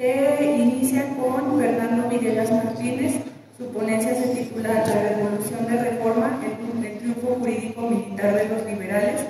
que inicia con Fernando Villegas Martínez. Su ponencia se titula La Revolución de Reforma, el triunfo jurídico militar de los liberales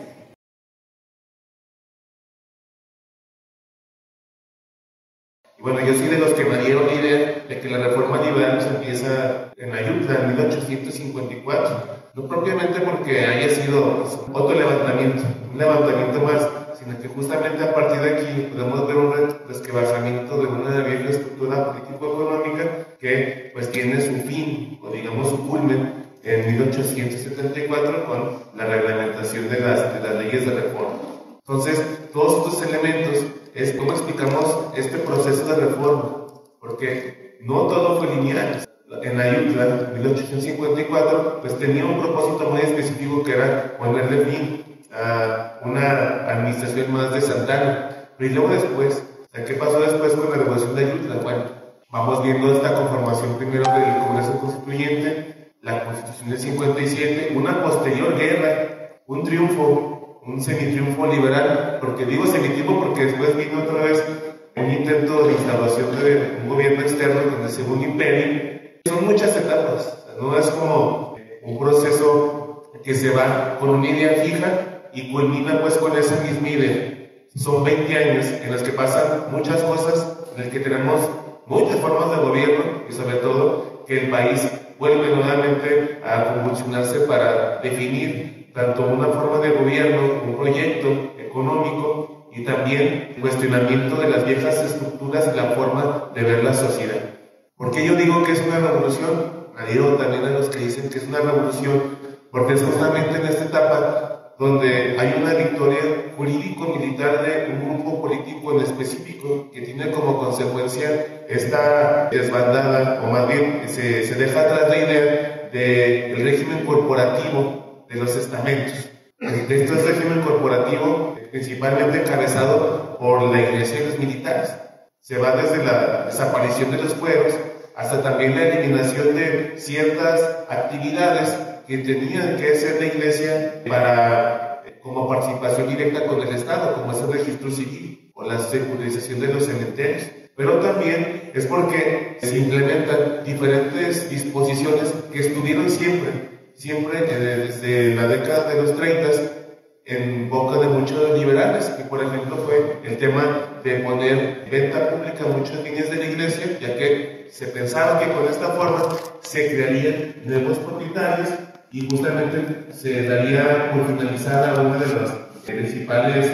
Bueno, yo soy de los que me dieron idea de que la reforma liberal se empieza en Ayutla, en 1854. No propiamente porque haya sido otro levantamiento, un levantamiento más, sino que justamente a partir de aquí podemos ver un resquebrajamiento de una vieja estructura político-económica que pues tiene su fin, o digamos su culmen, en 1874 con la reglamentación de las, de las leyes de reforma. Entonces, todos estos elementos es cómo explicamos este proceso de reforma, porque no todo fue lineal. En Ayutla, en 1854, pues tenía un propósito muy específico que era ponerle fin a una administración más de Santana. Pero y luego después, ¿qué pasó después con la revolución de Ayutla? Bueno, vamos viendo esta conformación primero del Congreso Constituyente, la Constitución del 57, una posterior guerra, un triunfo un semitriunfo liberal, porque digo semitriunfo porque después vino otra vez un intento de instalación de un gobierno externo donde se un imperio. Son muchas etapas, no es como un proceso que se va con una idea fija y culmina pues con esa misma idea. Son 20 años en los que pasan muchas cosas, en los que tenemos muchas formas de gobierno y sobre todo que el país vuelve nuevamente a convulsionarse para definir tanto una forma de gobierno, un proyecto económico y también cuestionamiento de las viejas estructuras y la forma de ver la sociedad. ¿Por qué yo digo que es una revolución? Adiós también a los que dicen que es una revolución, porque es justamente en esta etapa donde hay una victoria jurídico-militar de un grupo político en específico que tiene como consecuencia esta desbandada, o más bien se, se deja atrás la idea del régimen corporativo de los estamentos. De este régimen corporativo, principalmente encabezado por la iglesia y los militares. Se va desde la desaparición de los pueblos hasta también la eliminación de ciertas actividades que tenían que hacer la iglesia para como participación directa con el Estado, como es el registro civil o la securización de los cementerios. Pero también es porque se implementan diferentes disposiciones que estuvieron siempre siempre desde la década de los 30 en boca de muchos liberales, que por ejemplo fue el tema de poner venta pública muchas líneas de la iglesia, ya que se pensaba que con esta forma se crearían nuevos propietarios y justamente se daría por finalizada uno de los principales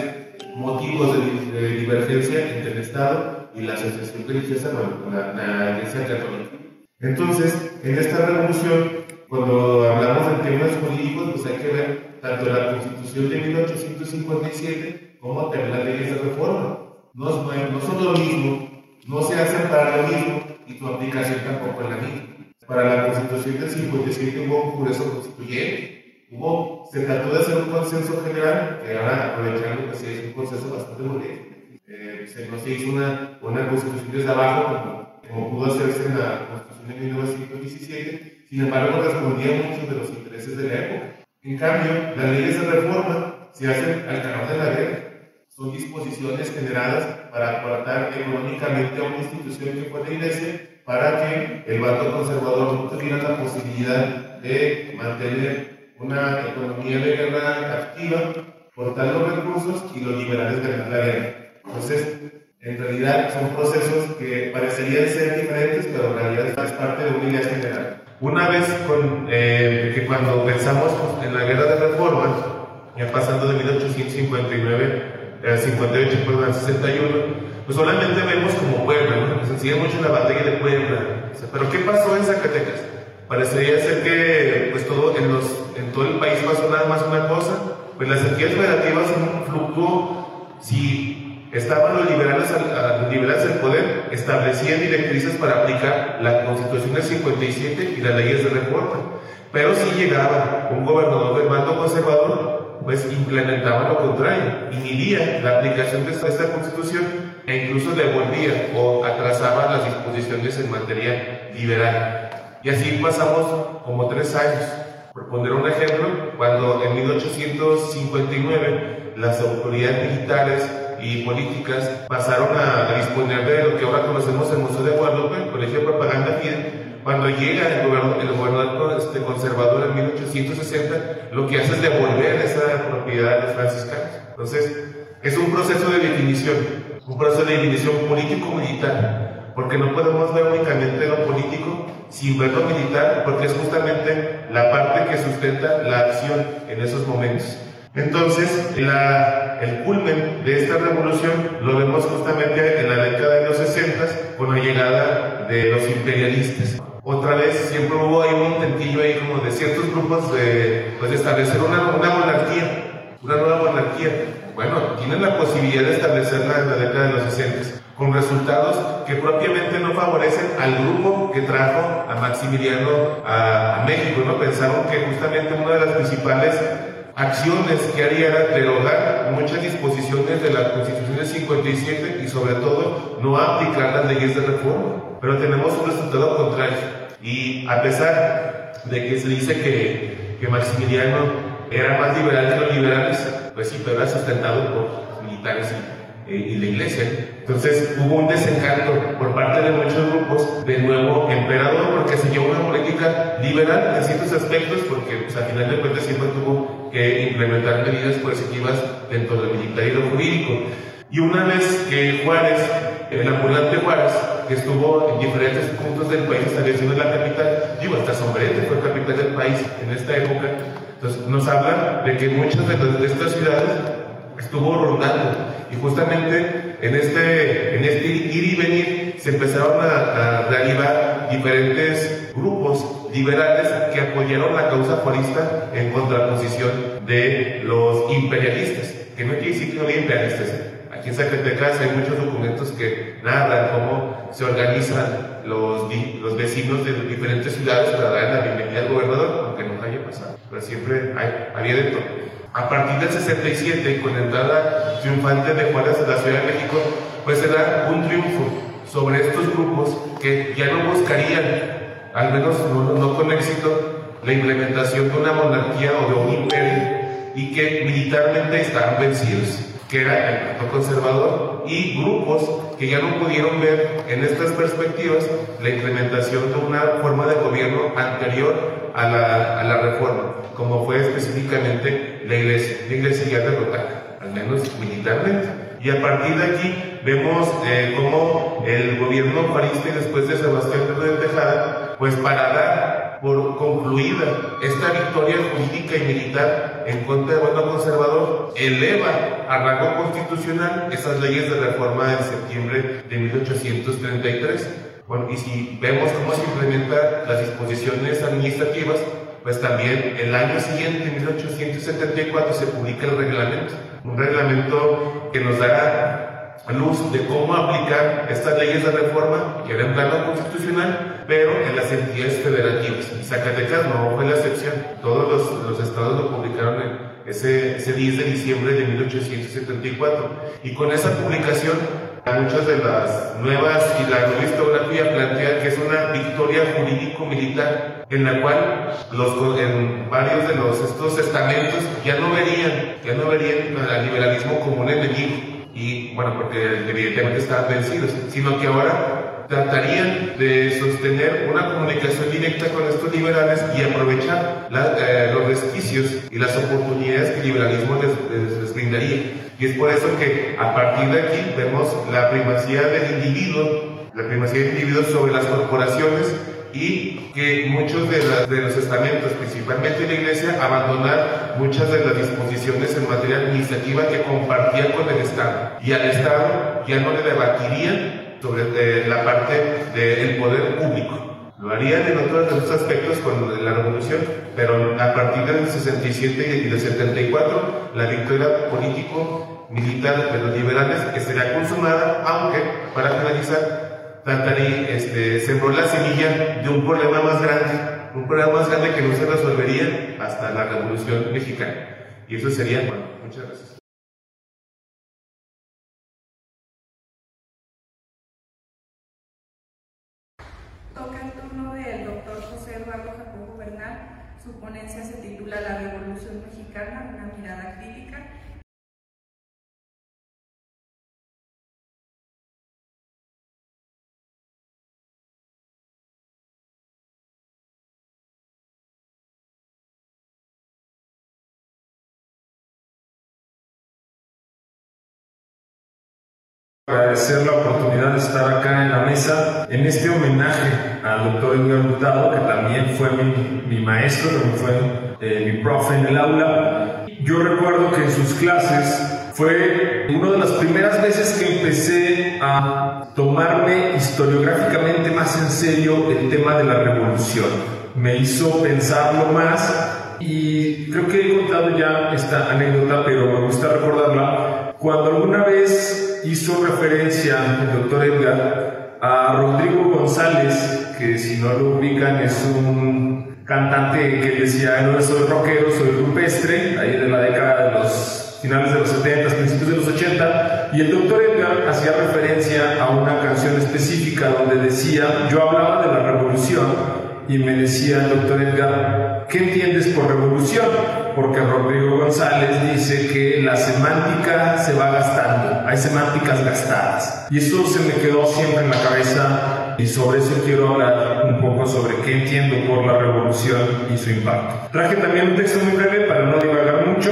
motivos de, divergencia entre el Estado y la asociación religiosa, bueno, la, Iglesia Católica. Entonces, en esta revolución cuando hablamos de temas jurídicos, pues hay que ver tanto la Constitución de 1857 como también las leyes de reforma. No, no son lo mismo, no se hacen para lo mismo y tu aplicación tampoco es la misma. Para la Constitución del 57 hubo un Congreso Constituyente, hubo, se trató de hacer un consenso general, que ahora aprovechando que se hizo un consenso bastante modesto. Eh, se, no se hizo una, una constitución desde abajo como, pudo hacerse en la Constitución de 1917 sin embargo respondía mucho de los intereses de la época. En cambio, las leyes de reforma se hacen al calor de la guerra. Son disposiciones generadas para aportar económicamente a una institución que fue la iglesia para que el bando conservador no tuviera la posibilidad de mantener una economía de guerra activa, cortar los recursos y los liberales ganar la guerra. Entonces, en realidad son procesos que parecerían ser diferentes, pero en realidad es parte de una idea general. Una vez con, eh, que cuando pensamos en la guerra de reforma, ya pasando de 1859 a 58, perdón, al 61, pues solamente vemos como Puebla, ¿no? Se sigue mucho la batalla de Puebla. Pero ¿qué pasó en Zacatecas? Parecería ser que pues todo, en, los, en todo el país pasó nada más una cosa, pues las entidades federativas flujo, si estaban los liberales, al, liberales del poder, establecían directrices para aplicar la Constitución del 57 y las leyes de reforma. Pero si llegaba un gobernador del mando conservador, pues implementaba lo contrario, inhibía la aplicación de esta, Constitución e incluso devolvía o atrasaba las disposiciones en materia liberal. Y así pasamos como tres años. Por poner un ejemplo, cuando en 1859 las autoridades militares y políticas pasaron a, disponer de lo que ahora conocemos el Museo de Guadalupe, el Colegio de Propaganda FIDE. Cuando llega el gobernador, este, conservador en 1860, lo que hace es devolver esa propiedad a los franciscanos. Entonces, es un proceso de definición, un proceso de definición político-militar, porque no podemos ver únicamente lo político sin ver lo militar, porque es justamente la parte que sustenta la acción en esos momentos. Entonces, el culmen de esta revolución lo vemos justamente en la década de los 60 con la llegada de los imperialistas. Otra vez siempre hubo ahí un intentillo ahí como de ciertos grupos de, pues, establecer una, una monarquía, una nueva monarquía. Bueno, tienen la posibilidad de establecerla en la década de los 60 con resultados que propiamente no favorecen al grupo que trajo a Maximiliano a, a México, ¿no? Pensaron que justamente una de las principales acciones que haría era derogar muchas disposiciones de la Constitución del 57 y sobre todo no aplicar las leyes de reforma. Pero tenemos un resultado contrario. Y a pesar de que se dice que, que Maximiliano era más liberal que los liberales, pues sí, pero era sustentado por militares y, eh, y la iglesia. Entonces hubo un desencanto por parte de muchos grupos del nuevo emperador porque se llevó una política liberal en ciertos aspectos porque pues, al final de cuentas siempre tuvo que implementar medidas coercitivas dentro del militar y lo jurídico. Y una vez que Juárez, el ambulante Juárez, que estuvo en diferentes puntos del país estableciendo la capital, digo, hasta Sombrete fue capital del país en esta época, entonces nos habla de que muchas de, de estas ciudades estuvo rondando y justamente en este, en este ir y venir se empezaron a, a reanivar diferentes grupos liberales que apoyaron la causa forista en contraposición de los imperialistas, que no quiere decir que no había imperialistas. Aquí en Zacatecas hay muchos documentos que narran cómo se organizan los, los vecinos de diferentes ciudades para dar la bienvenida al gobernador, aunque no haya pasado, pero siempre hay, había de todo. A partir del 67, con la entrada triunfante de Juárez a la Ciudad de México, pues se da un triunfo sobre estos grupos que ya no buscarían, al menos no, no con éxito, la implementación de una monarquía o de un imperio y que militarmente estaban vencidos, que era el Partido Conservador, y grupos que ya no pudieron ver en estas perspectivas la implementación de una forma de gobierno anterior a la, a la reforma, como fue específicamente la iglesia, la iglesia ya derrotada, al menos militarmente. Y a partir de aquí vemos eh, cómo el gobierno farista después de Sebastián Pedro de Tejada, pues para dar por concluida esta victoria jurídica y militar en contra del bando conservador, eleva a rango constitucional esas leyes de reforma en septiembre de 1833. Bueno, y si vemos cómo se implementan las disposiciones administrativas, pues también el año siguiente, en 1874, se publica el reglamento, un reglamento que nos dará luz de cómo aplicar estas leyes de reforma que eran plano constitucional, pero en las entidades federativas. Zacatecas no fue la excepción, todos los, los estados lo publicaron en ese, ese 10 de diciembre de 1874. Y con esa publicación muchas de las nuevas y la nueva historiografía plantea que es una victoria jurídico-militar en la cual los, en varios de los, estos estamentos ya no verían, ya no verían al liberalismo como un enemigo bueno, porque evidentemente estaban vencidos, sino que ahora tratarían de sostener una comunicación directa con estos liberales y aprovechar la, eh, los resquicios y las oportunidades que el liberalismo les, les, les brindaría. Y es por eso que a partir de aquí vemos la primacía del individuo, la primacía del individuo sobre las corporaciones y que muchos de, la, de, los estamentos, principalmente la Iglesia, abandonar muchas de las disposiciones en materia administrativa que compartía con el Estado. Y al Estado ya no le debatirían sobre eh, la parte del poder público. Lo harían en otros de los aspectos con la revolución, pero a partir del 67 y del 74, la victoria político-militar de los liberales estaría consumada, aunque, para finalizar, trataría, este, sembró la semilla de un problema más grande, un problema más grande que no se resolvería hasta la revolución mexicana. Y eso sería, bueno, muchas gracias. Su ponencia se titula La Revolución Mexicana, una mirada crítica agradecer la oportunidad de estar acá en la mesa en este homenaje al doctor Edgar Hurtado, que también fue mi, mi maestro, también fue eh, mi profe en el aula. Yo recuerdo que en sus clases fue una de las primeras veces que empecé a tomarme historiográficamente más en serio el tema de la revolución. Me hizo pensarlo más y creo que he contado ya esta anécdota, pero me gusta recordarla. Cuando alguna vez hizo referencia el doctor Edgar a Rodrigo González, que si no lo ubican es un cantante que decía, no soy rockero, soy rupestre, ahí de la década de los finales de los 70, principios de los 80, y el doctor Edgar hacía referencia a una canción específica donde decía, yo hablaba de la revolución, y me decía el doctor Edgar, ¿qué entiendes por revolución? Porque Rodrigo González dice que la semántica se va gastando, hay semánticas gastadas. Y eso se me quedó siempre en la cabeza y sobre eso quiero hablar un poco sobre qué entiendo por la revolución y su impacto. Traje también un texto muy breve para no divagar mucho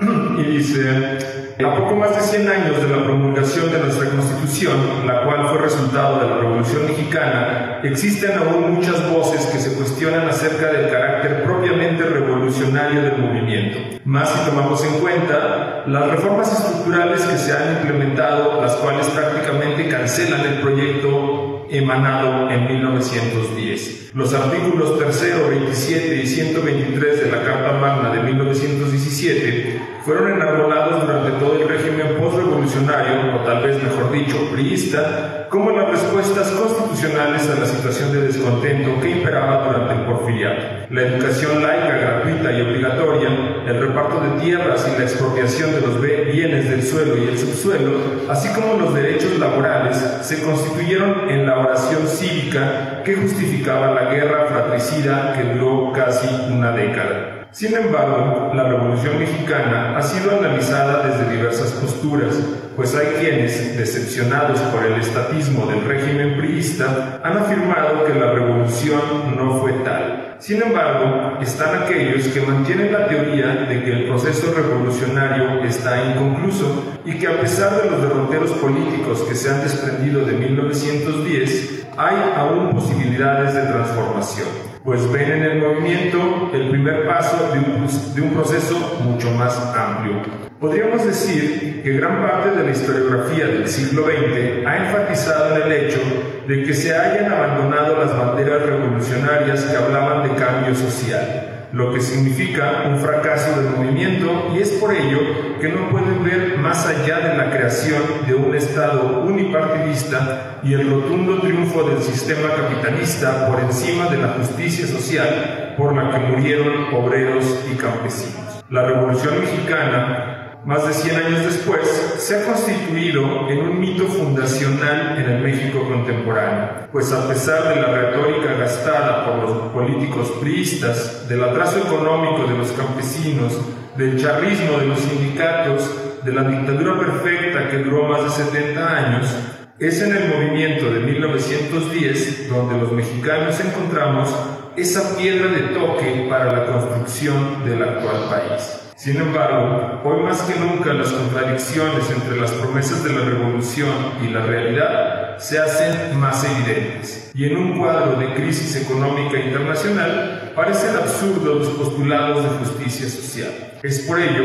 y dice, a poco más de 100 años de la promulgación de nuestra Constitución, la cual fue resultado de la Revolución Mexicana, existen aún muchas voces que se cuestionan acerca del carácter propiamente revolucionario del movimiento. Más si tomamos en cuenta las reformas estructurales que se han implementado, las cuales prácticamente cancelan el proyecto emanado en 1910. Los artículos 3, 27 y 123 de la Carta Magna de 1917 fueron enarbolados durante todo el régimen postrevolucionario, o tal vez mejor dicho, priista, como las respuestas constitucionales a la situación de descontento que imperaba durante el porfiriato. La educación laica, gratuita y obligatoria, el reparto de tierras y la expropiación de los bienes del suelo y el subsuelo, así como los derechos laborales, se constituyeron en la oración cívica que justificaba la guerra fratricida que duró casi una década. Sin embargo, la Revolución Mexicana ha sido analizada desde diversas posturas, pues hay quienes, decepcionados por el estatismo del régimen priista, han afirmado que la revolución no fue tal. Sin embargo, están aquellos que mantienen la teoría de que el proceso revolucionario está inconcluso y que a pesar de los derroteros políticos que se han desprendido de 1910, hay aún posibilidades de transformación pues ven en el movimiento el primer paso de un, de un, proceso mucho más amplio. Podríamos decir que gran parte de la historiografía del siglo XX ha enfatizado en el hecho de que se hayan abandonado las banderas revolucionarias que hablaban de cambio social lo que significa un fracaso del movimiento y es por ello que no pueden ver más allá de la creación de un Estado unipartidista y el rotundo triunfo del sistema capitalista por encima de la justicia social por la que murieron obreros y campesinos. La Revolución Mexicana más de 100 años después, se ha constituido en un mito fundacional en el México contemporáneo, pues a pesar de la retórica gastada por los políticos priistas, del atraso económico de los campesinos, del charrismo de los sindicatos, de la dictadura perfecta que duró más de 70 años, es en el movimiento de 1910 donde los mexicanos encontramos esa piedra de toque para la construcción del actual país. Sin embargo, hoy más que nunca las contradicciones entre las promesas de la revolución y la realidad se hacen más evidentes. Y en un cuadro de crisis económica internacional, parecen absurdos los postulados de justicia social. Es por ello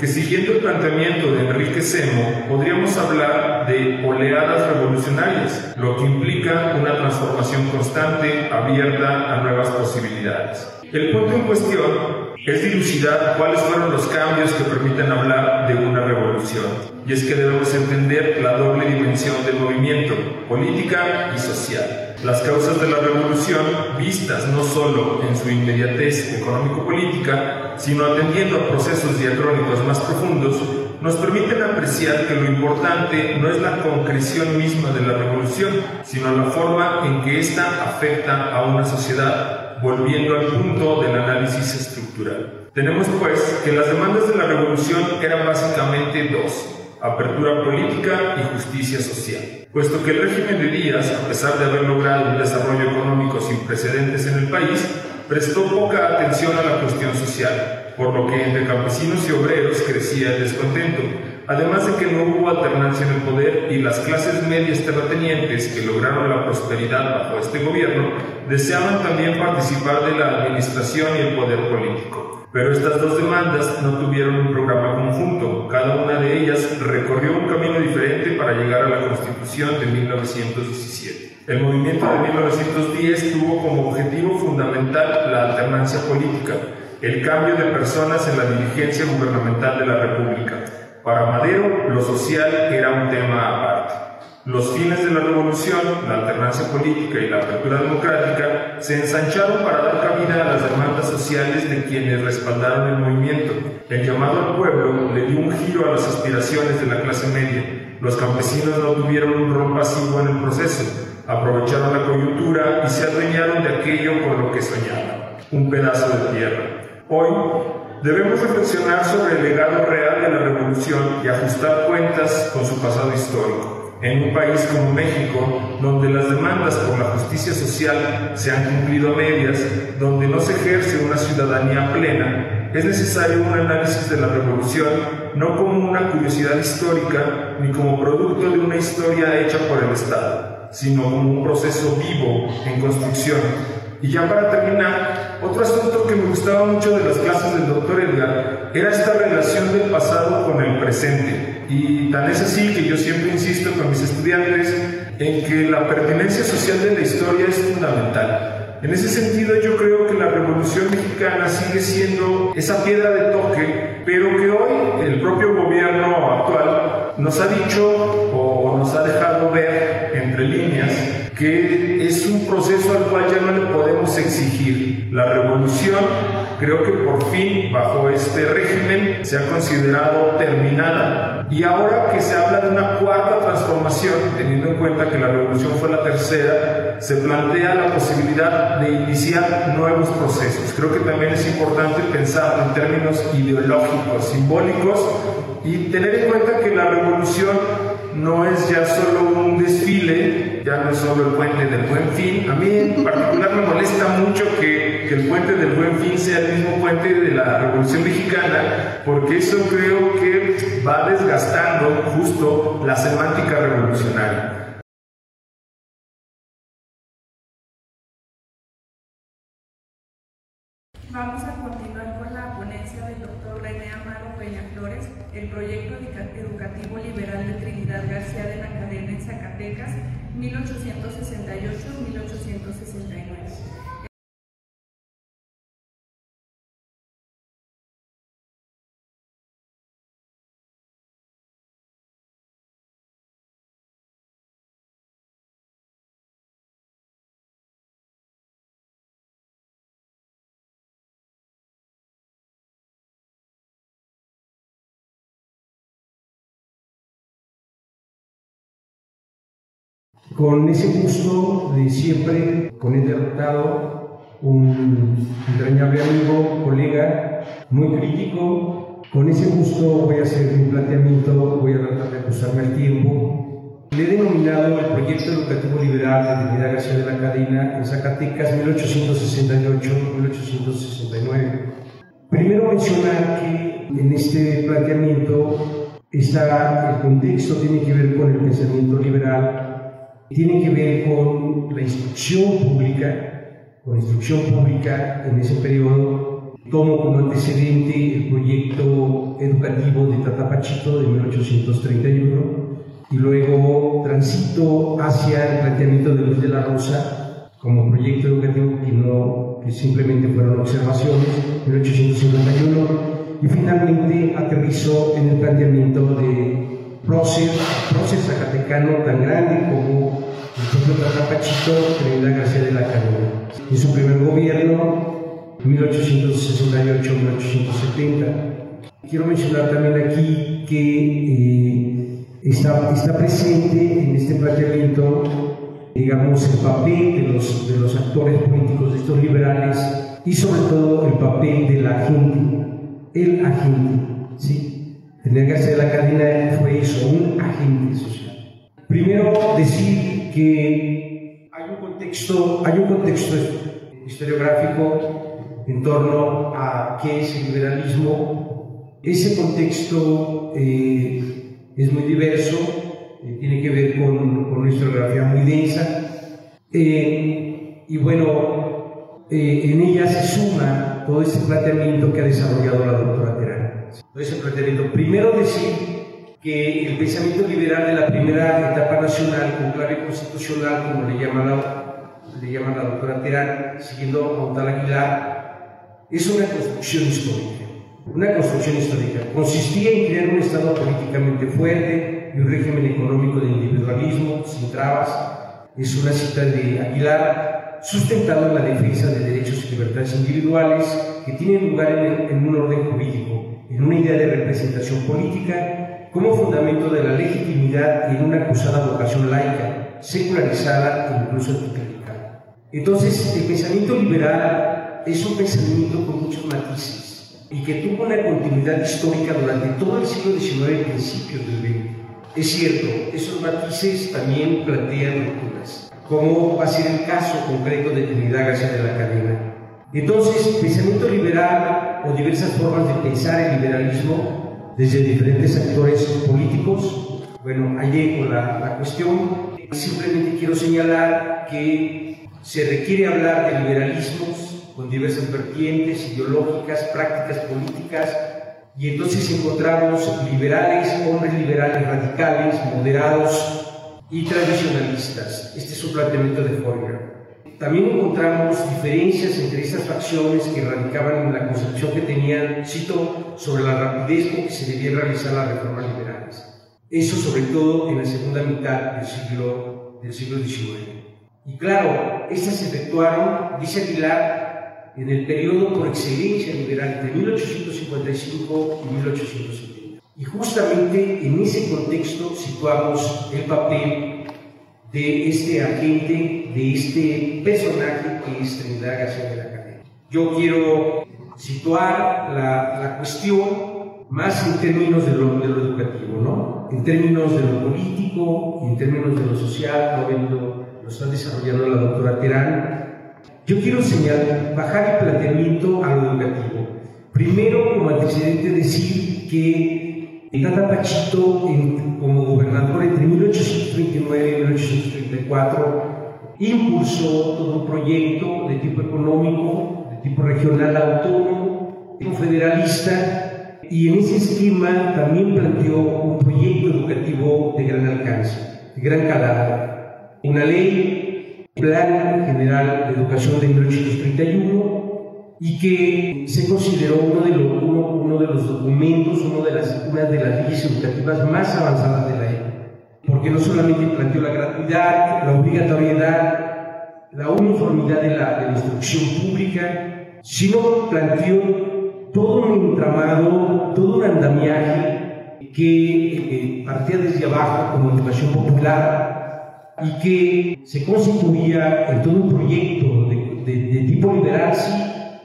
que siguiendo el planteamiento de Enrique Semo, podríamos hablar de oleadas revolucionarias, lo que implica una transformación constante abierta a nuevas posibilidades. El punto en cuestión es dilucidar cuáles fueron los cambios que permiten hablar de una revolución. Y es que debemos entender la doble dimensión del movimiento, política y social. Las causas de la revolución, vistas no solo en su inmediatez económico-política, sino atendiendo a procesos diacrónicos más profundos, nos permiten apreciar que lo importante no es la concreción misma de la revolución, sino la forma en que ésta afecta a una sociedad volviendo al punto del análisis estructural. Tenemos pues que las demandas de la revolución eran básicamente dos, apertura política y justicia social, puesto que el régimen de Díaz, a pesar de haber logrado un desarrollo económico sin precedentes en el país, prestó poca atención a la cuestión social, por lo que entre campesinos y obreros crecía el descontento, además de que no hubo alternancia en el poder y las clases medias terratenientes que lograron la prosperidad bajo este gobierno deseaban también participar de la administración y el poder político. Pero estas dos demandas no tuvieron un programa conjunto, cada una de ellas recorrió un camino diferente para llegar a la Constitución de 1917. El movimiento de 1910 tuvo como objetivo fundamental la alternancia política, el cambio de personas en la dirigencia gubernamental de la República. Para Madero, lo social era un tema aparte. Los fines de la revolución, la alternancia política y la apertura democrática se ensancharon para dar cabida a las demandas sociales de quienes respaldaron el movimiento. El llamado al pueblo le dio un giro a las aspiraciones de la clase media. Los campesinos no tuvieron un rol pasivo en el proceso, aprovecharon la coyuntura y se adueñaron de aquello por lo que soñaban, un pedazo de tierra. Hoy debemos reflexionar sobre el legado real de la revolución y ajustar cuentas con su pasado histórico. En un país como México, donde las demandas por la justicia social se han cumplido a medias, donde no se ejerce una ciudadanía plena, es necesario un análisis de la revolución no como una curiosidad histórica ni como producto de una historia hecha por el Estado, sino como un proceso vivo en construcción y ya para terminar, otro asunto que me gustaba mucho de las clases del doctor Edgar era esta relación del pasado con el presente. Y tan es así que yo siempre insisto con mis estudiantes en que la pertinencia social de la historia es fundamental. En ese sentido yo creo que la Revolución Mexicana sigue siendo esa piedra de toque, pero que hoy el propio gobierno actual nos ha dicho o nos ha dejado ver entre líneas que es un proceso al cual ya no le podemos exigir. La revolución creo que por fin bajo este régimen se ha considerado terminada y ahora que se habla de una cuarta transformación, teniendo en cuenta que la revolución fue la tercera, se plantea la posibilidad de iniciar nuevos procesos. Creo que también es importante pensar en términos ideológicos, simbólicos y tener en cuenta que la revolución no es ya solo un desfile, ya no es solo el puente del buen fin. A mí en particular me molesta mucho que, que, el puente del buen fin sea el mismo puente de la Revolución Mexicana, porque eso creo que va desgastando justo la semántica revolucionaria. Con ese gusto de siempre, con el derrotado, un entrañable amigo, colega, muy crítico. Con ese gusto voy a hacer un planteamiento, voy a tratar de ajustarme al tiempo. Le he denominado el Proyecto Educativo Liberal de Trinidad García de la Cadena en Zacatecas 1868-1869. Primero mencionar que en este planteamiento está, el contexto tiene que ver con el pensamiento liberal tiene que ver con la instrucción pública, con instrucción pública en ese periodo. Tomo como antecedente el proyecto educativo de Tatapachito de 1831 y luego transito hacia el planteamiento de Luis de la Rosa como proyecto educativo que, no, que simplemente fueron observaciones, 1851, y finalmente aterrizo en el planteamiento de prócer, prócer zacatecano tan grande como propio Tatapachito, Trinidad García de la Cadena. En su primer gobierno, 1868-1870. Quiero mencionar también aquí que eh, está, está presente en este planteamiento, digamos, el papel de los, de los actores políticos de estos liberales y sobre todo el papel de la gente, el agente, ¿sí? Tener que hacer la cadena fue eso, un agente social. Primero, decir que hay un contexto, hay un contexto historiográfico en torno a qué es el liberalismo Ese contexto eh, es muy diverso, eh, tiene que ver con, con, nuestra geografía muy densa, eh, y bueno, en ella se suma todo ese planteamiento que ha desarrollado la doctora Terán. Todo ese planteamiento. Primero decir que el pensamiento liberal de la primera etapa nacional, con clave constitucional, como le llama la, le llama la doctora Terán, siguiendo a Montal Aguilar, es una construcción histórica una construcción histórica. Consistía en crear un Estado políticamente fuerte y un régimen económico de individualismo, sin trabas. Es una cita de Aguilar, sustentado en la defensa de derechos y libertades individuales que tienen lugar en, un orden jurídico, en una idea de representación política, como fundamento de la legitimidad en una acusada vocación laica, secularizada e incluso anticlerical. Entonces, el pensamiento liberal es un pensamiento con muchos matices y que tuvo una continuidad histórica durante todo el siglo XIX y principios del XX. Es cierto, esos matices también plantean rupturas, como va a ser el caso concreto de Trinidad García de la Cadena. Entonces, pensamiento liberal o diversas formas de pensar el liberalismo desde diferentes actores políticos, bueno, ahí con la, la cuestión. Simplemente quiero señalar que se requiere hablar de liberalismos con diversas vertientes ideológicas, prácticas políticas, y entonces encontramos liberales, hombres liberales radicales, moderados y tradicionalistas. Este es un planteamiento de Fourier. También encontramos diferencias entre estas facciones que radicaban en la concepción que tenían, cito, sobre la rapidez con que se debían realizar las reformas liberales. Eso sobre todo en la segunda mitad del siglo, del siglo XIX. Y claro, estas se efectuaron, dice Aguilar, en el periodo por excelencia liberal entre 1855 y 1870. Y justamente en ese contexto situamos el papel de este agente, de este personaje que es Trinidad García de la Cadena. Yo quiero situar la, la cuestión más en términos de lo, de lo, educativo, ¿no? En términos de lo político, en términos de lo social, lo, lo está desarrollando la doctora Terán, yo quiero señalar, bajar el planteamiento a lo educativo. Primero, como antecedente, decir que Tata Pachito, como gobernador entre 1839 y 1834, impulsó todo un proyecto de tipo económico, de tipo regional autónomo, federalista, y en ese esquema también planteó un proyecto educativo de gran alcance, de gran calado. Una ley Plan General de Educación de 1831 y que se consideró uno de, los, uno, de los documentos, uno de las, una de las leyes educativas más avanzadas de la época, porque no solamente planteó la gratuidad, la obligatoriedad, la uniformidad de la, de la instrucción pública, sino planteó todo un entramado, todo un andamiaje que eh, partía desde abajo como educación popular y que se constituía en todo un proyecto de, de, tipo liberal, sí,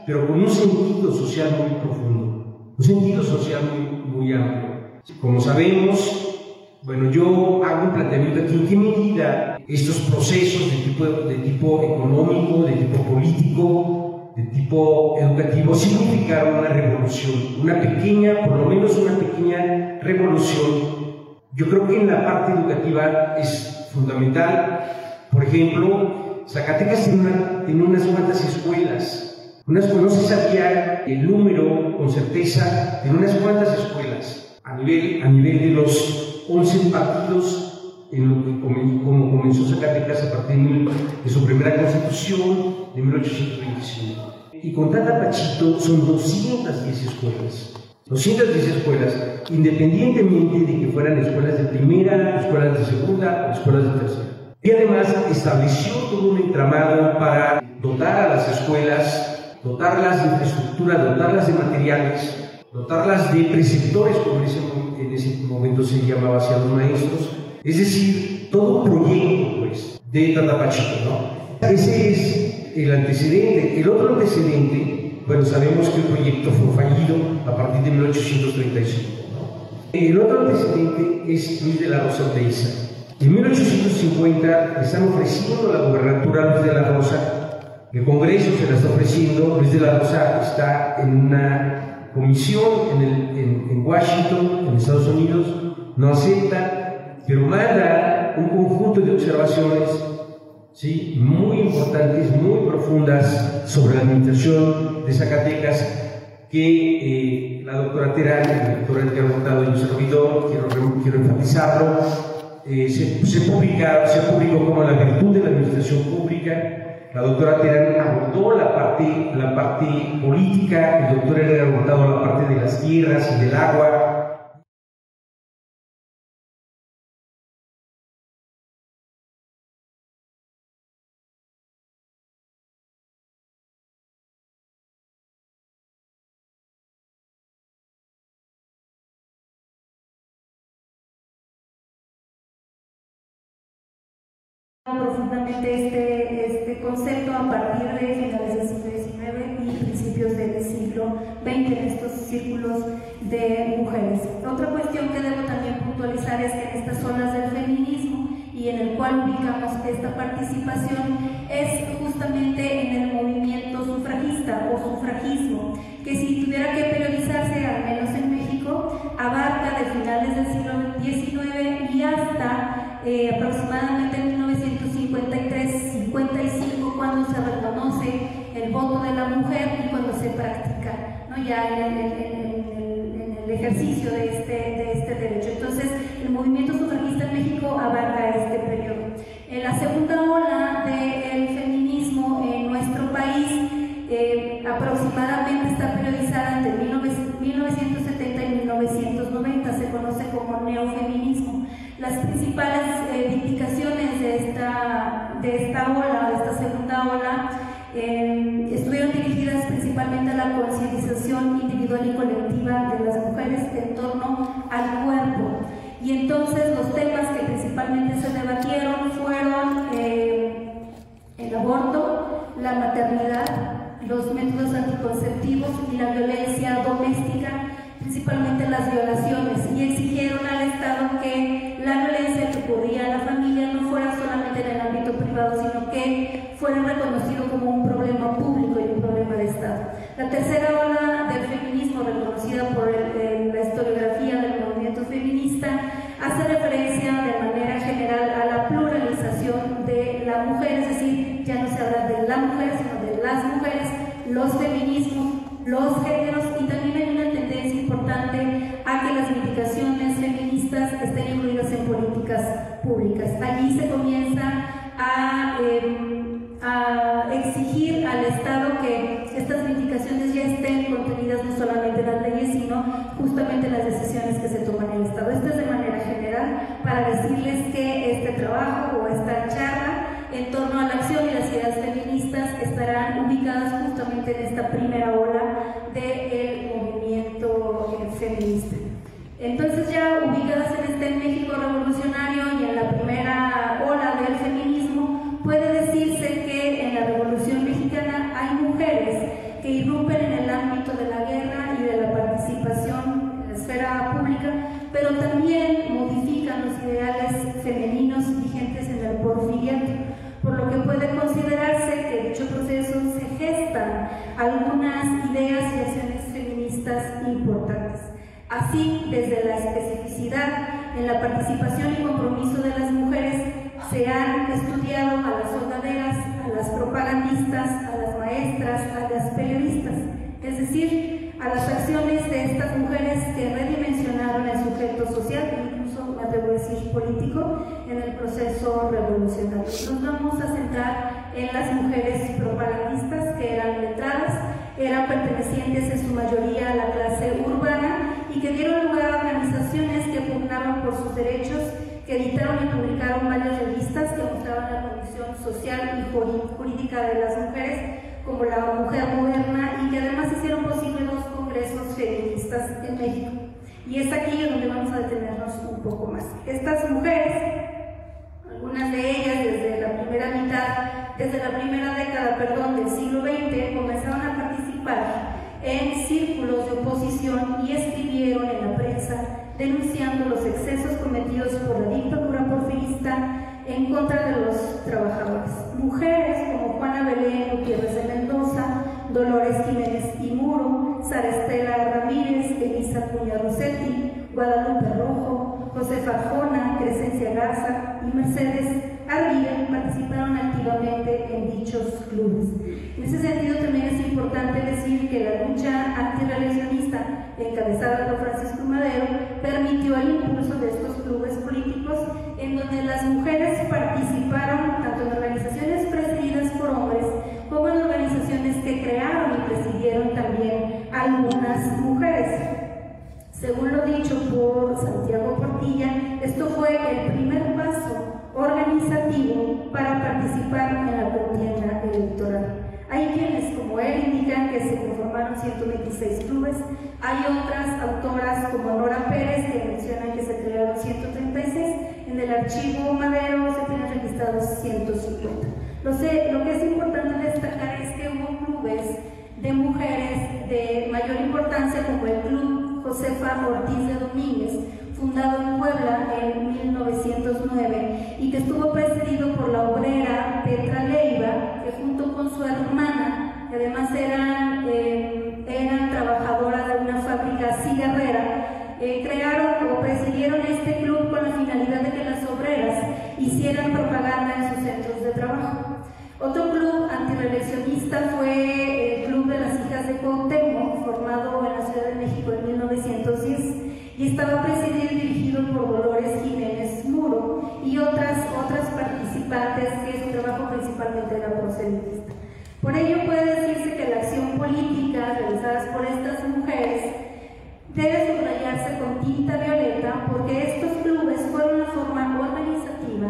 pero con un sentido social muy profundo, un sentido social muy, muy amplio. Como sabemos, bueno, yo hago un planteamiento aquí en qué medida estos procesos de tipo, de tipo económico, de tipo político, de tipo educativo significaron una revolución, una pequeña, por lo menos una pequeña revolución. Yo creo que en la parte educativa es fundamental. Por ejemplo, Zacatecas tiene, unas cuantas escuelas. Unas, no se sabía el número con certeza, tiene unas cuantas escuelas a nivel, a nivel de los 11 partidos en lo que como comenzó Zacatecas a partir de su primera constitución de 1825. Y con Tata Pachito son 210 escuelas. 210 escuelas, independientemente de que fueran escuelas de primera, escuelas de segunda o escuelas de tercera. Y además estableció todo un entramado para dotar a las escuelas, dotarlas de infraestructura, dotarlas de materiales, dotarlas de preceptores, como en ese, en ese momento se llamaba hacia los maestros, es decir, todo proyecto pues, de Tatapachito. ¿no? Ese es el antecedente. El otro antecedente bueno, sabemos que el proyecto fue fallido a partir de 1835. El otro antecedente es Luis de la Rosa Teiza. En 1850 están ofreciendo la gobernatura Luis de la Rosa, el Congreso se la está ofreciendo, Luis de la Rosa está en una comisión en, el, en, en Washington, en Estados Unidos, no acepta, pero manda un conjunto de observaciones ¿sí? muy importantes, muy profundas sobre la administración de Zacatecas que eh, la doctora Terán, el doctor Edgar Hurtado y un servidor, quiero, quiero enfatizarlo, eh, se, se, publica, se publicó como la virtud de la administración pública. La doctora Terán abordó la parte, la parte política, el doctor Edgar Hurtado la parte de las tierras y del agua, profundamente este, este concepto a partir de finales del siglo XIX y principios del siglo XX en estos círculos de mujeres. Otra cuestión que debo también puntualizar es que en estas zonas del feminismo y en el cual ubicamos esta participación es justamente en el movimiento sufragista o sufragismo, que si tuviera que periodizarse, al menos en México, abarca de finales del siglo XIX y hasta eh, aproximadamente ¿no? ya en el, en, el, ejercicio de este, de este derecho. Entonces, el movimiento sufragista en México abarca este periodo. En la segunda ola del feminismo en nuestro país, eh, aproximadamente está periodizada entre 1970 y 1990, se conoce como neofeminismo. Las principales eh, indicaciones de esta, de esta ola, de esta segunda ola, eh, estuvieron dirigidas principalmente a la concientización individual y colectiva de las mujeres en torno al cuerpo. Y entonces los temas que principalmente se debatieron fueron eh, el aborto, la maternidad, los métodos anticonceptivos y la violencia doméstica, principalmente las violaciones, y exigieron al Estado que la violencia que ocurría en la familia no fuera solamente en el ámbito privado, sino que fuera reconocido como un problema público y un problema de Estado. La tercera ola los géneros y también hay una tendencia importante a que las indicaciones feministas estén incluidas en políticas públicas. Allí se comienza a, a exigir al Estado que estas reivindicaciones ya estén contenidas no solamente en las leyes, sino justamente en las decisiones que se toman en el Estado. Esto es de manera general para decirles que este trabajo o esta charla en torno a la acción y las ideas feministas estarán ubicadas justamente en esta primera ola Entonces ya ubicadas en este México revolucionario en la participación y compromiso de las mujeres, se han estudiado a las soldaderas, a las propagandistas, a las maestras, a las periodistas, es decir, a las acciones de estas mujeres que redimensionaron el sujeto social, incluso me atrevo a decir político, en el proceso revolucionario. Nos vamos a centrar en las mujeres propagandistas que eran letradas, eran pertenecientes en su mayoría a la clase urbana y que dieron lugar a organizaciones que pugnaban por sus derechos, que editaron y publicaron varias revistas que mostraban la condición social y jurídica de las mujeres como la mujer moderna y que además hicieron posible los congresos feministas en México. Y es aquí donde vamos a detenernos un poco más. Estas mujeres, algunas de ellas desde la primera mitad, desde la primera década, perdón, del siglo XX, comenzaron a participar en círculos de oposición y escribieron en la prensa denunciando los excesos cometidos por la dictadura porfirista en contra de los trabajadores. Mujeres como Juana Belén Gutiérrez de Mendoza, Dolores Jiménez y Muro, Sara Estela Ramírez, Elisa Cuña Rossetti, Guadalupe Rojo, José Fajona, Crescencia Garza y Mercedes En ese sentido también es importante decir que la lucha antirreeleccionista encabezada por Francisco Madero permitió el impulso de estos clubes políticos en donde las mujeres participaron tanto en organizaciones presididas por hombres como en organizaciones que crearon y presidieron también algunas mujeres. Según lo dicho por Santiago Portilla, esto fue el primer paso organizativo para participar en la contienda electoral. Hay quienes, como él, indican que se conformaron 126 clubes. Hay otras autoras, como Nora Pérez, que mencionan que se crearon 136. En el archivo Madero se tienen registrados 150. Lo, sé, lo que es importante destacar es que hubo clubes de mujeres de mayor importancia, como el Club Josefa Ortiz de Domínguez, fundado en Puebla en 1909 y que estuvo precedido por la obrera Petra Leiva, que junto con su hermana, que además eran, eh, eran trabajadoras de una fábrica cigarrera, eh, crearon o presidieron este club con la finalidad de que las obreras hicieran propaganda en sus centros de trabajo. Otro club antireleccionista fue y estaba presidido y dirigido por Dolores Jiménez Muro y otras, otras participantes que su trabajo principalmente era proselitista. Por ello puede decirse que la acción política realizada por estas mujeres debe subrayarse con tinta violeta porque estos clubes fueron una forma organizativa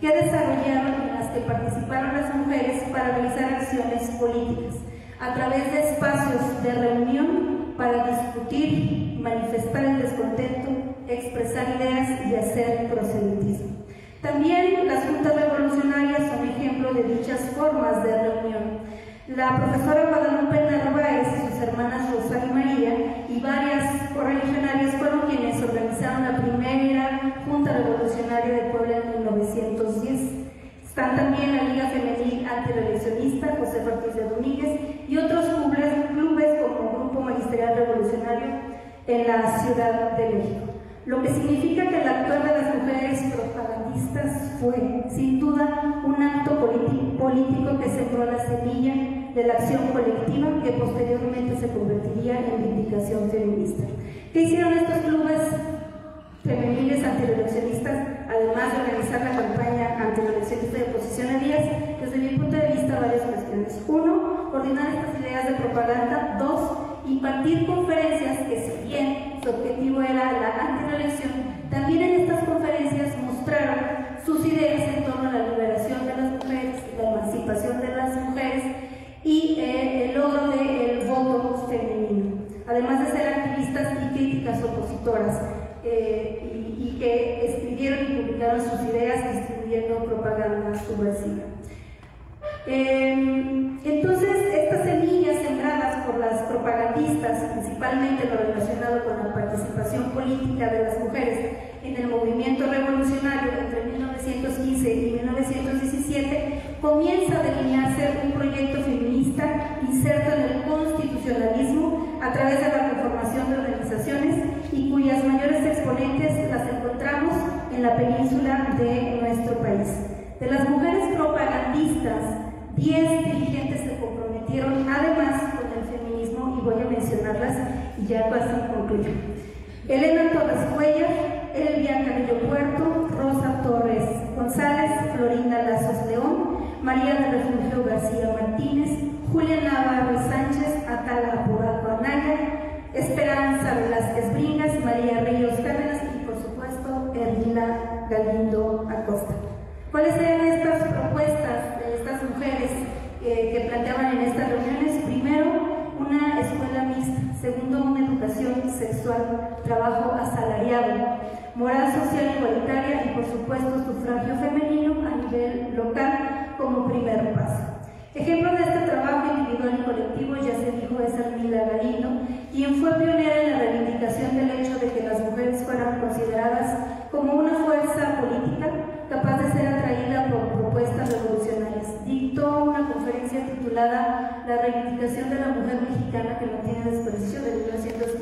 que desarrollaron en las que participaron las mujeres para realizar acciones políticas a través de espacios de reunión para discutir, manifestar el descontento, expresar ideas y hacer proselitismo. También las juntas revolucionarias son ejemplo de dichas formas de reunión. La profesora Guadalupe Narváez sus hermanas Rosa y María y varias correligionarias fueron quienes organizaron la primera Junta Revolucionaria de Puebla en 1910. Están también la Liga Femenil Antireleccionista, José Ortiz de Domínguez, y otros clubes, clubes como Grupo Magisterial Revolucionario en la Ciudad de México. Lo que significa que el actuar de las mujeres propagandistas fue, sin duda, un acto político que sembró la semilla de la acción colectiva que posteriormente se convertiría en vindicación feminista. ¿Qué hicieron estos clubes femeniles antireleccionistas, además de organizar la campaña antireleccionista de oposición a Díaz? Desde mi punto de vista, varias cuestiones. Uno, coordinar estas ideas de propaganda. Dos, impartir conferencias que si bien su objetivo era la antirelección, también en estas conferencias mostraron sus ideas en torno a la liberación de las mujeres, la emancipación de las mujeres y eh, el logro del voto femenino, además de ser activistas y críticas opositoras. Eh, y, que escribieron y publicaron sus ideas distribuyendo propaganda subversiva. Em, entonces, estas semillas sembradas por las propagandistas, principalmente lo relacionado con la participación política de las mujeres en el movimiento revolucionario entre 1915 y 1917, comienza a delinearse un proyecto feminista inserto en el constitucionalismo a través de la conformación de organizaciones y cuyas mayores exponentes las encontramos en la península de nuestro país. De las mujeres propagandistas Diez dirigentes se comprometieron además con el feminismo y voy a mencionarlas y ya casi concluyo. Elena Torres Cuellar, Elvia Carrillo Puerto, Rosa Torres González, Florinda Lazos León, María de Refugio García Martínez, Julia Navarro Sánchez, Atala Apuraco Anaya, Esperanza Velázquez Bringas, María Ríos Cárdenas y por supuesto Erlina Galindo Acosta. ¿Cuáles eran estas propuestas de estas mujeres eh, que planteaban en estas reuniones? Primero, una escuela mixta. Segundo, una educación sexual, trabajo asalariado, moral social igualitaria y, por supuesto, sufragio femenino a nivel local como primer paso. Ejemplo de este trabajo individual y colectivo, ya se dijo, es Armila Galindo, quien fue pionera en la reivindicación del hecho de que las no tiene desperdicio de 1915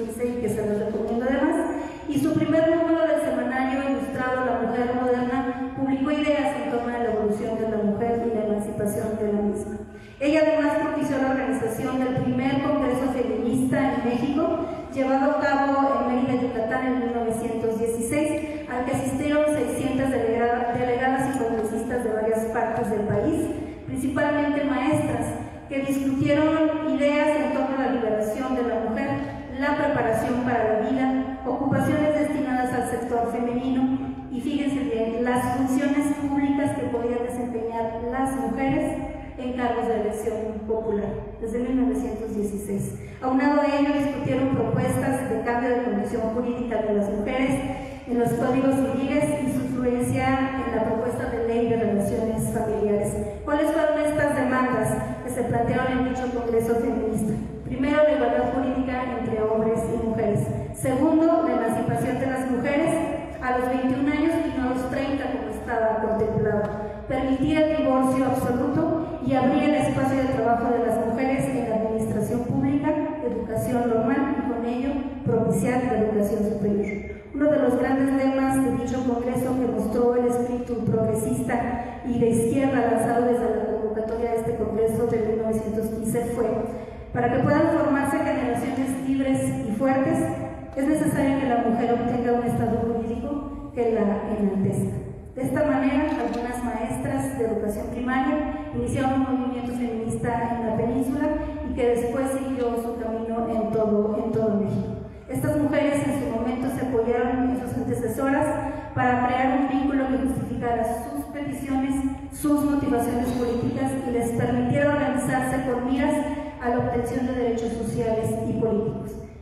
ser um pouco mujer obtenga un estado jurídico que la enaltezca. De esta manera, algunas maestras de educación primaria iniciaron un movimiento feminista en la península y que después siguió su camino en todo, en todo México. Estas mujeres en su momento se apoyaron en sus antecesoras para crear un vínculo que justificara sus peticiones, sus motivaciones políticas y les permitiera organizarse con miras a la obtención de derechos sociales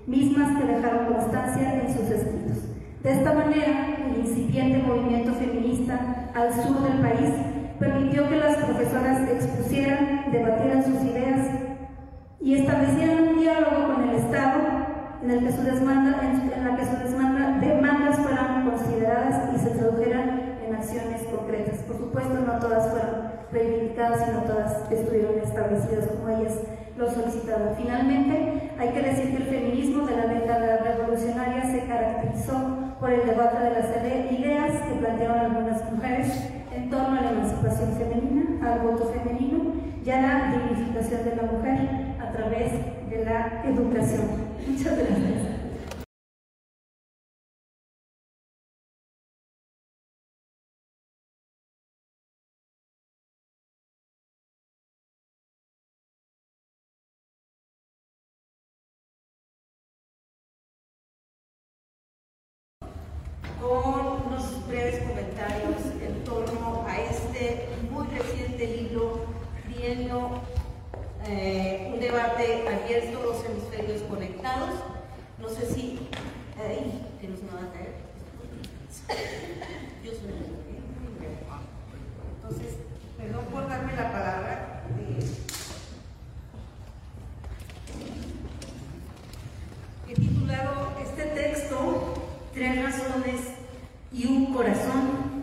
mismas que dejaron constancia en sus escritos. De esta manera, el incipiente movimiento feminista al sur del país permitió que las profesoras expusieran, debatieran sus ideas y establecieran un diálogo con el Estado en, el que su que sus demandas fueran consideradas y se tradujeran en acciones concretas. Por supuesto, no todas fueron reivindicadas, sino todas estuvieron establecidas como ellas lo solicitaban. Finalmente, hay que decir que el feminismo de la década revolucionaria se caracterizó por el debate de las ideas que plantearon algunas mujeres en torno a la emancipación femenina, al voto femenino y a la dignificación de la mujer a través de la educación. Muchas gracias. con unos breves comentarios en torno a este muy reciente libro, Trienio, eh, un debate abierto, los hemisferios conectados. No sé si... Ay, que nos va a caer. Yo soy Entonces, perdón por darme la palabra. He titulado este texto Tres razones y un corazón.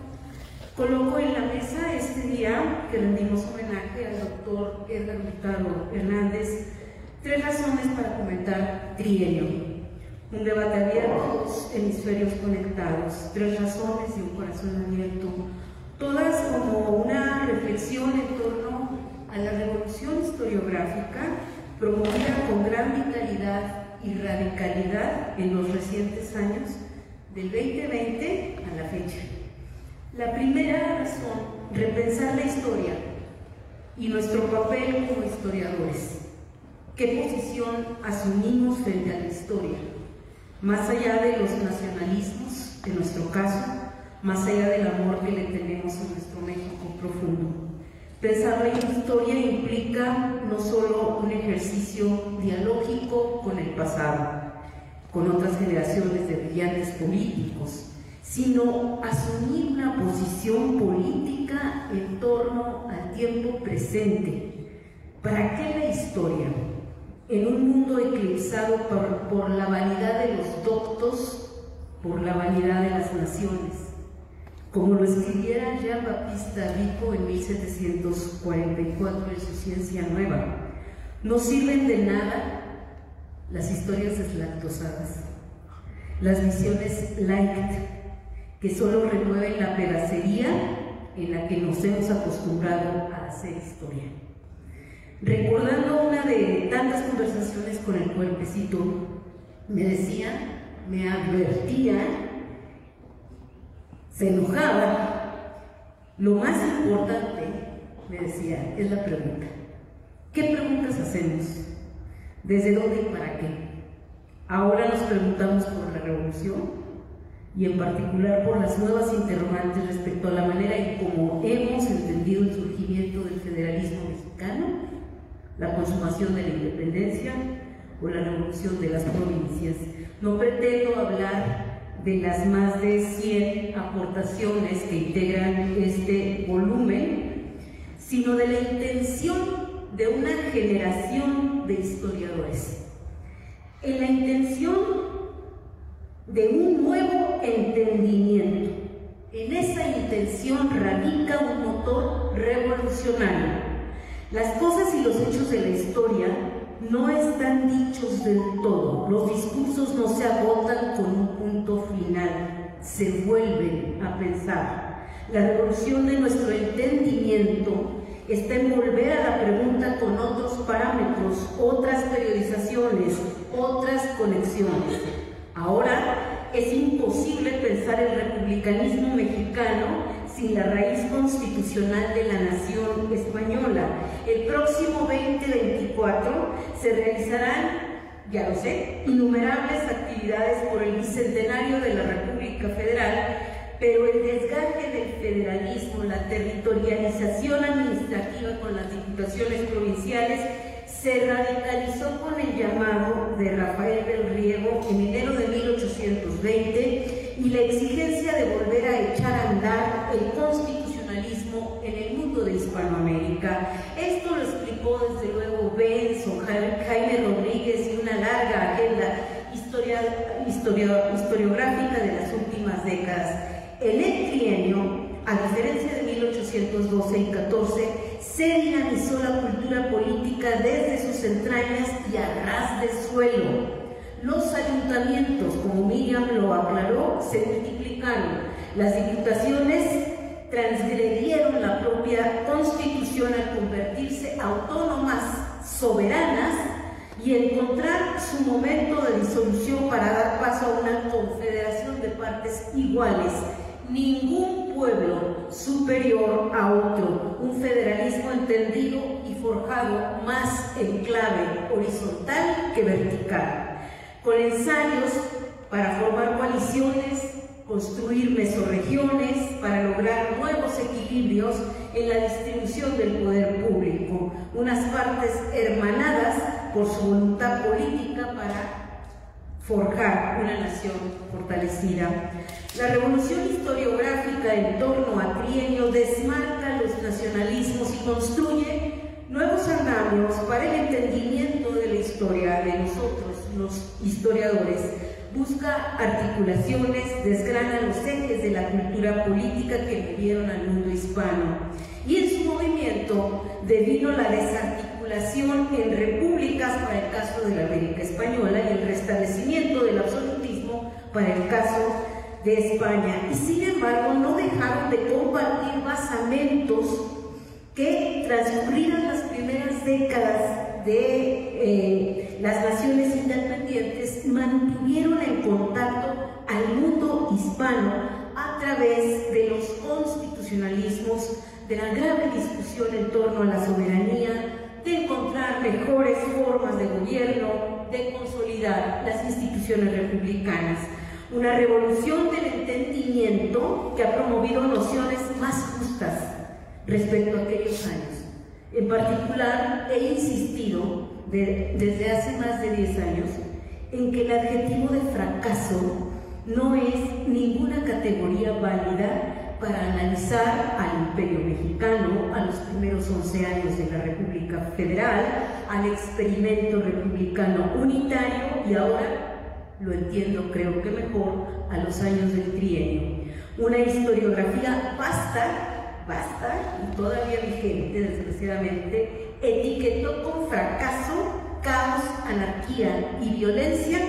Coloco en la mesa este día que rendimos homenaje al doctor Edgar Hurtado Hernández tres razones para comentar trienio. Un debate abierto, hemisferios conectados, tres razones y un corazón abierto, todas como una reflexión en torno a la revolución historiográfica promovida con gran vitalidad y radicalidad en los recientes años del 2020 a la fecha. La primera razón, repensar la historia y nuestro papel como historiadores. ¿Qué posición asumimos frente a la historia? Más allá de los nacionalismos, en nuestro caso, más allá del amor que le tenemos a nuestro México profundo. Pensar la historia implica no solo un ejercicio dialógico con el pasado, con otras generaciones de brillantes políticos, sino asumir una posición política en torno al tiempo presente. ¿Para qué la historia? En un mundo eclipsado por, la vanidad de los doctos, por la vanidad de las naciones. como lo escribiera Jean Baptiste Vico en 1744 en su Ciencia Nueva, no sirven de nada las historias deslactosadas, las visiones light, que solo renueven la pedacería en la que nos hemos acostumbrado a hacer historia. Recordando una de tantas conversaciones con el cuerpecito, me decía, me advertía, se enojaba. Lo más importante, me decía, es la pregunta. ¿Qué preguntas hacemos? ¿Desde dónde y para qué? Ahora nos preguntamos por la revolución y en particular por las nuevas interrogantes respecto a la manera en cómo hemos entendido el surgimiento del federalismo mexicano, la consumación de la independencia o la revolución de las provincias. No pretendo hablar de las más de 100 aportaciones que integran este volumen, sino de la intención de una generación de historiadores, en la intención de un nuevo entendimiento. En esa intención radica un motor revolucionario. Las cosas y los hechos de la historia no están dichos del todo. Los discursos no se agotan con un punto final, se vuelven a pensar. La revolución de nuestro entendimiento está en volver a la pregunta con otros parámetros, otras periodizaciones, otras conexiones. Ahora es imposible pensar el republicanismo mexicano sin la raíz constitucional de la nación española. El próximo 2024 se realizarán ya lo sé, innumerables actividades por el bicentenario de la República Federal pero el desgaste del federalismo, la territorialización administrativa con las diputaciones provinciales se radicalizó con el llamado de Rafael del Riego en enero de 1820 y la exigencia de volver a echar a andar el constitucionalismo en el mundo de Hispanoamérica. Esto lo explicó desde luego Benson, Jaime Rodríguez y una larga agenda historiográfica de las últimas décadas. En el trienio, a diferencia de 1812 y 14, se dinamizó la cultura política desde sus entrañas y a ras de suelo. Los ayuntamientos, como Miriam lo aclaró, se multiplicaron. Las diputaciones transgredieron la propia constitución al convertirse autónomas, soberanas y encontrar su momento de disolución para dar paso a una confederación de partes iguales ningún superior a otro, un federalismo entendido y forjado más en clave horizontal que vertical, con ensayos para formar coaliciones, construir mesorregiones, para lograr nuevos equilibrios en la distribución del poder público, unas partes hermanadas por su voluntad política para forjar una nación fortalecida. La revolución historiográfica en torno a trienio desmarca los nacionalismos y construye nuevos andamios para el entendimiento de la historia de nosotros, los historiadores. Busca articulaciones, desgrana los ejes de la cultura política que vivieron al mundo hispano. Y en su movimiento devino la desarticulación en repúblicas para el caso de la América Española y el restablecimiento del absolutismo para el caso de España. Y sin embargo no dejaron de compartir basamentos que transcurridas las primeras décadas de eh, las naciones independientes mantuvieron en contacto al mundo hispano a través de los constitucionalismos, de la grave discusión en torno a la soberanía, de encontrar mejores formas de gobierno, de consolidar las instituciones republicanas una revolución del entendimiento que ha promovido nociones más justas respecto a aquellos años. En particular, he insistido desde hace más de 10 años en que el adjetivo de fracaso no es ninguna categoría válida para analizar al imperio mexicano, a los primeros 11 años de la República Federal, al experimento republicano unitario y ahora lo entiendo creo que mejor a los años del trienio. Una historiografía vasta, vasta y todavía vigente, desgraciadamente, etiquetó con fracaso, caos, anarquía y violencia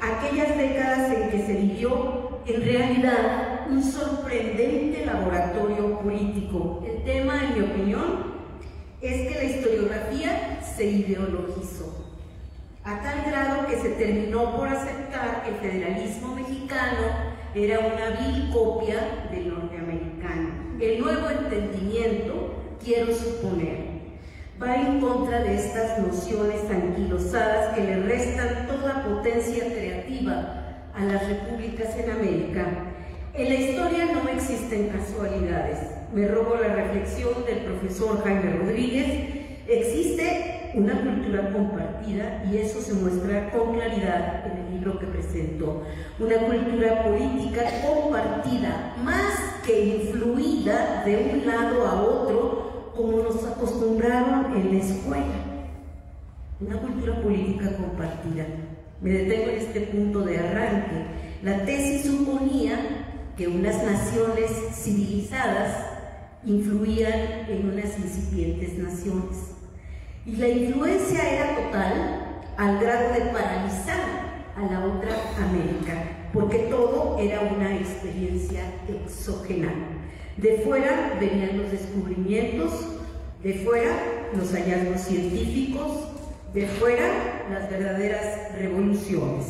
aquellas décadas en que se vivió en realidad un sorprendente laboratorio político. El tema, en mi opinión, es que la historiografía se ideologizó a tal grado que se terminó por aceptar que el federalismo mexicano era una vil copia del norteamericano. El nuevo entendimiento, quiero suponer, va en contra de estas nociones anquilosadas que le restan toda potencia creativa a las repúblicas en América. En la historia no existen casualidades. Me robo la reflexión del profesor Jaime Rodríguez. Existe una cultura compartida y eso se muestra con claridad en el libro que presento. Una cultura política compartida, más que influida de un lado a otro como nos acostumbraron en la escuela. Una cultura política compartida. Me detengo en este punto de arranque. La tesis suponía que unas naciones civilizadas influían en unas incipientes naciones y la influencia era total al grado de paralizar a la otra América, porque todo era una experiencia exógena. De fuera venían los descubrimientos, de fuera los hallazgos científicos, de fuera las verdaderas revoluciones.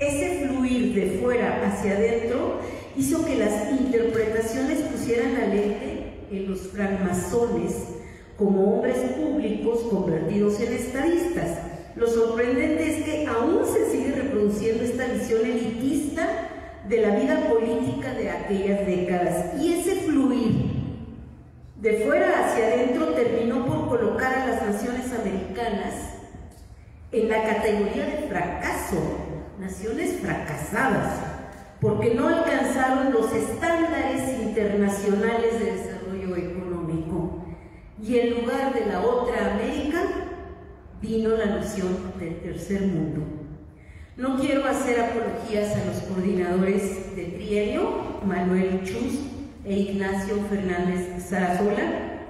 Ese fluir de fuera hacia adentro hizo que las interpretaciones pusieran la lente en los francmasones, como hombres públicos convertidos en estadistas. Lo sorprendente es que aún se sigue reproduciendo esta visión elitista de la vida política de aquellas décadas. Y ese fluir de fuera hacia adentro terminó por colocar a las naciones americanas en la categoría de fracaso, naciones fracasadas, porque no alcanzaron los estándares internacionales de desarrollo económico. Y en lugar de la otra América, vino la noción del tercer mundo. No quiero hacer apologías a los coordinadores de trienio, Manuel Chus e Ignacio Fernández Zarazola,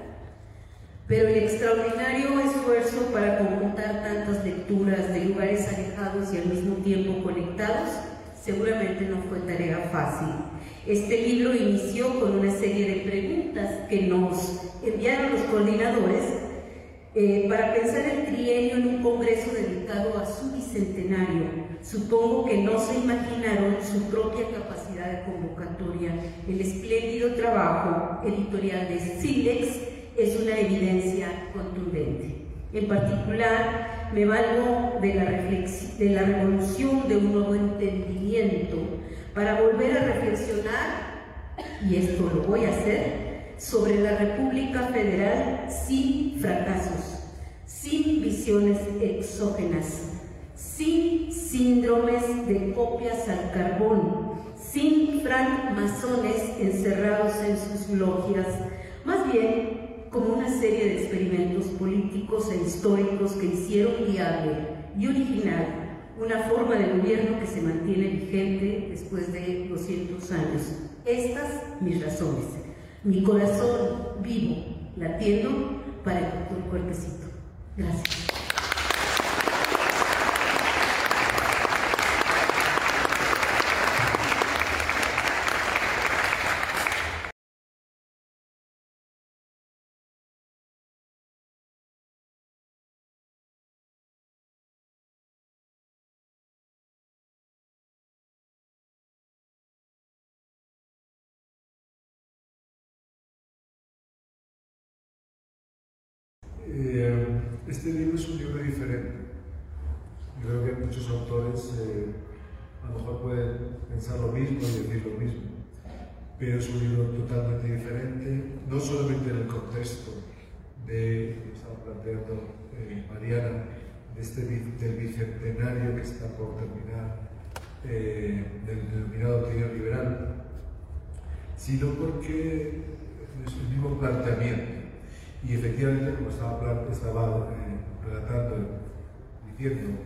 pero el extraordinario esfuerzo para conjuntar tantas lecturas de lugares alejados y al mismo tiempo conectados seguramente no fue tarea fácil. Este libro inició con una serie de preguntas que nos enviaron los coordinadores eh, para pensar el trienio en un congreso dedicado a su bicentenario. Supongo que no se imaginaron su propia capacidad de convocatoria. El espléndido trabajo editorial de Silex es una evidencia contundente. En particular, me valgo de la, de revolución de un nuevo entendimiento para volver a reflexionar, y esto lo voy a hacer, sobre la República Federal sin fracasos, sin visiones exógenas, sin síndromes de copias al carbón, sin francmasones encerrados en sus logias, más bien como una serie de experimentos políticos e históricos que hicieron viable y original una forma de gobierno que se mantiene vigente después de 200 años. Estas mis razones. Mi corazón vivo, latiendo para el doctor Cuerpecito. Gracias. Este libro es un libro diferente. Creo que muchos autores eh, a lo mejor pueden pensar lo mismo y decir lo mismo, pero es un libro totalmente diferente, no solamente en el contexto de, como estaba planteando eh, Mariana, este, del bicentenario que está por terminar, del denominado trío liberal, sino porque es el mismo planteamiento y efectivamente, como estaba, eh, relatando, diciendo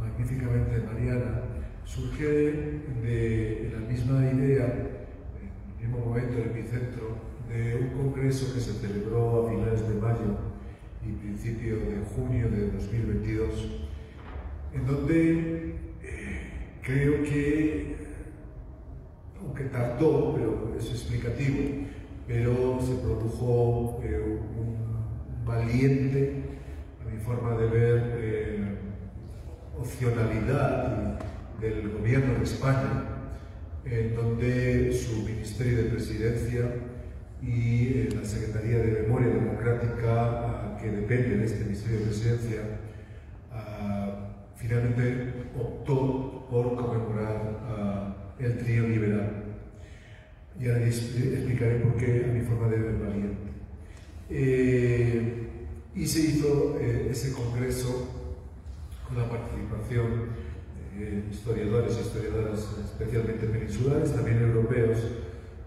magníficamente Mariana, surge de la misma idea, en el mismo momento, el epicentro, de un congreso que se celebró a finales de mayo y principio de junio de 2022, en donde eh, creo que, aunque tardó, pero es explicativo, pero se produjo eh, un valiente, a mi forma de ver, eh, opcionalidad del gobierno de España, en donde su Ministerio de Presidencia y eh, la Secretaría de Memoria Democrática, que depende de este Ministerio de Presidencia, finalmente optó por conmemorar el trío liberal. Y ahora explicaré por qué a mi forma de ver valiente. Eh, y se hizo eh, ese congreso con la participación de historiadores y historiadoras especialmente peninsulares, también europeos,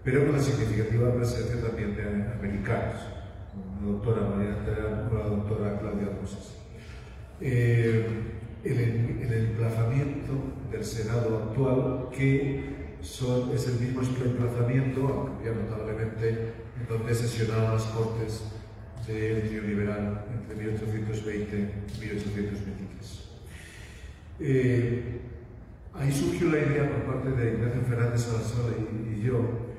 pero con la significativa presencia también de americanos, la doctora María Terán o la doctora Claudia Rosas. Eh, el, el, emplazamiento del Senado actual, que son, es el mismo emplazamiento, aunque ya notablemente, en donde sesionaron las Cortes del trío liberal entre 1820 y 1823. Eh, ahí surgió la idea por parte de Ignacio Fernández Salazar y, y yo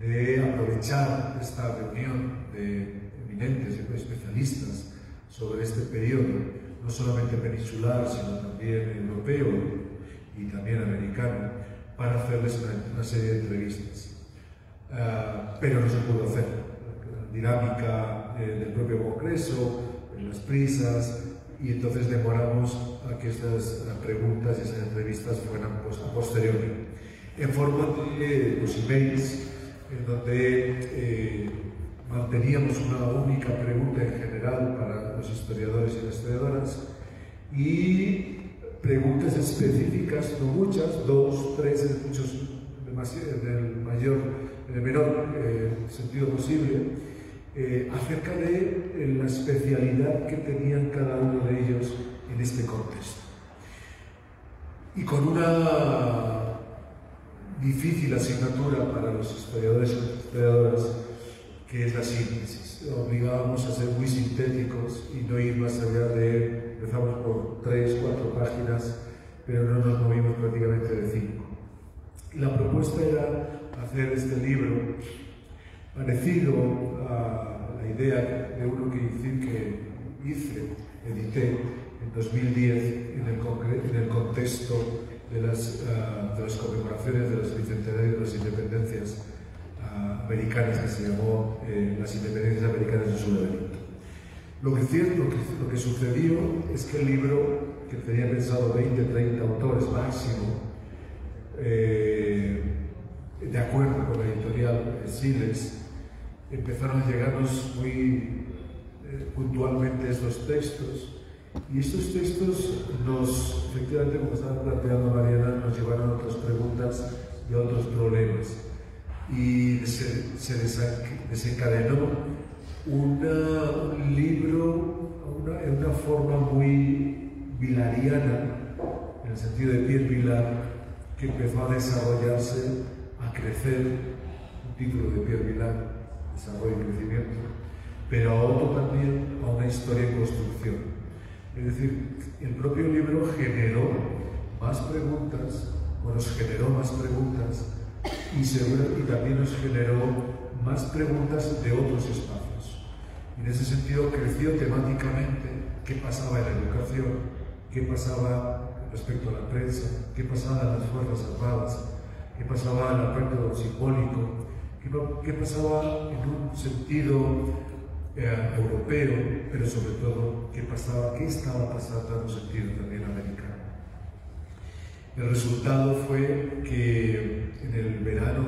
de aprovechar esta reunión de eminentes especialistas sobre este periodo, no solamente peninsular, sino también europeo y también americano, para hacerles una, serie de entrevistas. Uh, pero no se pudo hacer. La dinámica eh, del propio Congreso, las prisas, y entonces demoramos a que estas preguntas y esas entrevistas fueran pues, a posteriori. En forma de los emails en donde eh, manteníamos una única pregunta en general para los historiadores y las historiadoras y preguntas específicas, no muchas, dos, tres, muchos, en el mayor, en el menor eh, sentido posible, eh, acerca de eh, la especialidad que tenían cada uno de ellos en este contexto. Y con una difícil asignatura para los historiadores y historiadoras, que es la síntesis. Obligábamos a ser muy sintéticos y no ir más allá de, empezamos por tres, cuatro páginas, pero no nos movimos prácticamente de cinco. Y la propuesta era hacer este libro parecido a la idea de uno que hice, que hice edité en 2010 en el, en el contexto de las, uh, de las conmemoraciones de los bicentenarios de las independencias uh, americanas, que se llamó eh, las independencias americanas de Sudamérica. Lo que, cierto, lo, que, lo que sucedió es que el libro, que tenía pensado 20, 30 autores máximo, eh, de acuerdo con la editorial Siles, empezaron a llegarnos muy eh, puntualmente estos textos y estos textos nos, efectivamente, como estaba planteando Mariana, nos llevaron a otras preguntas y a otros problemas. Y se, se desencadenó un libro una, en una forma muy vilariana, en el sentido de Pierre Vilar, que empezó a desarrollarse, a crecer, un título de Pierre Vilar, desarrollo y crecimiento, pero a otro también, a una historia en construcción es decir, el propio libro generó más preguntas, o nos generó más preguntas, y, y también nos generó más preguntas de otros espacios. En ese sentido creció temáticamente qué pasaba en la educación, qué pasaba respecto a la prensa, qué pasaba en las Fuerzas Armadas, qué pasaba en el aspecto simbólico, qué, qué pasaba en un sentido europeo, pero sobre todo qué pasaba, qué estaba pasando en un sentido también americano. El resultado fue que en el verano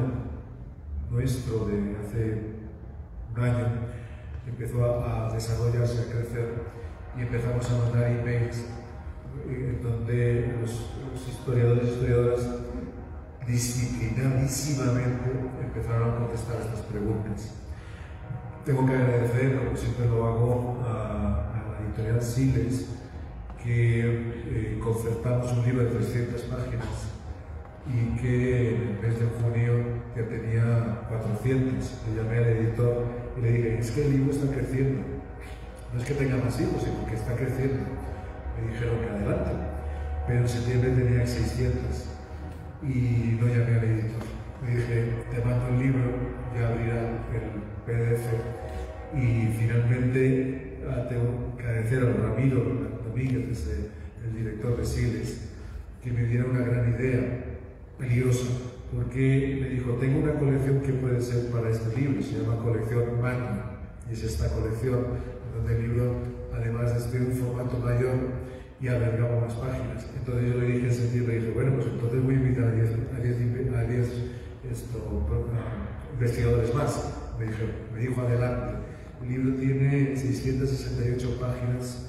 nuestro de hace un año empezó a, desarrollarse, a crecer y empezamos a mandar emails eh, en donde los, historiadores y historiadoras disciplinadísimamente empezaron a contestar estas preguntas. Tengo que agradecer, como siempre lo hago, a, la editorial Siles, que eh, concertamos un libro de 300 páginas y que en el mes de junio ya tenía 400. Le llamé al editor y le dije, es que el libro está creciendo. No es que tenga más hijos, sino que está creciendo. Me dijeron que adelante. Pero en septiembre tenía 600 y no llamé al editor. Le dije, te mando el libro, ya abrirá el PDF y finalmente ah, tengo que agradecer a Ramiro Domínguez, el director de Siles, que me diera una gran idea peligrosa, porque me dijo, tengo una colección que puede ser para este libro, se llama Colección Magna, y es esta colección donde el libro, además de un formato mayor, y albergaba más páginas. Entonces yo le dije en septiembre, dije, bueno, pues entonces voy a invitar a 10, a 10, investigadores más. Me, dijo, me dijo adelante. El libro tiene 668 páginas,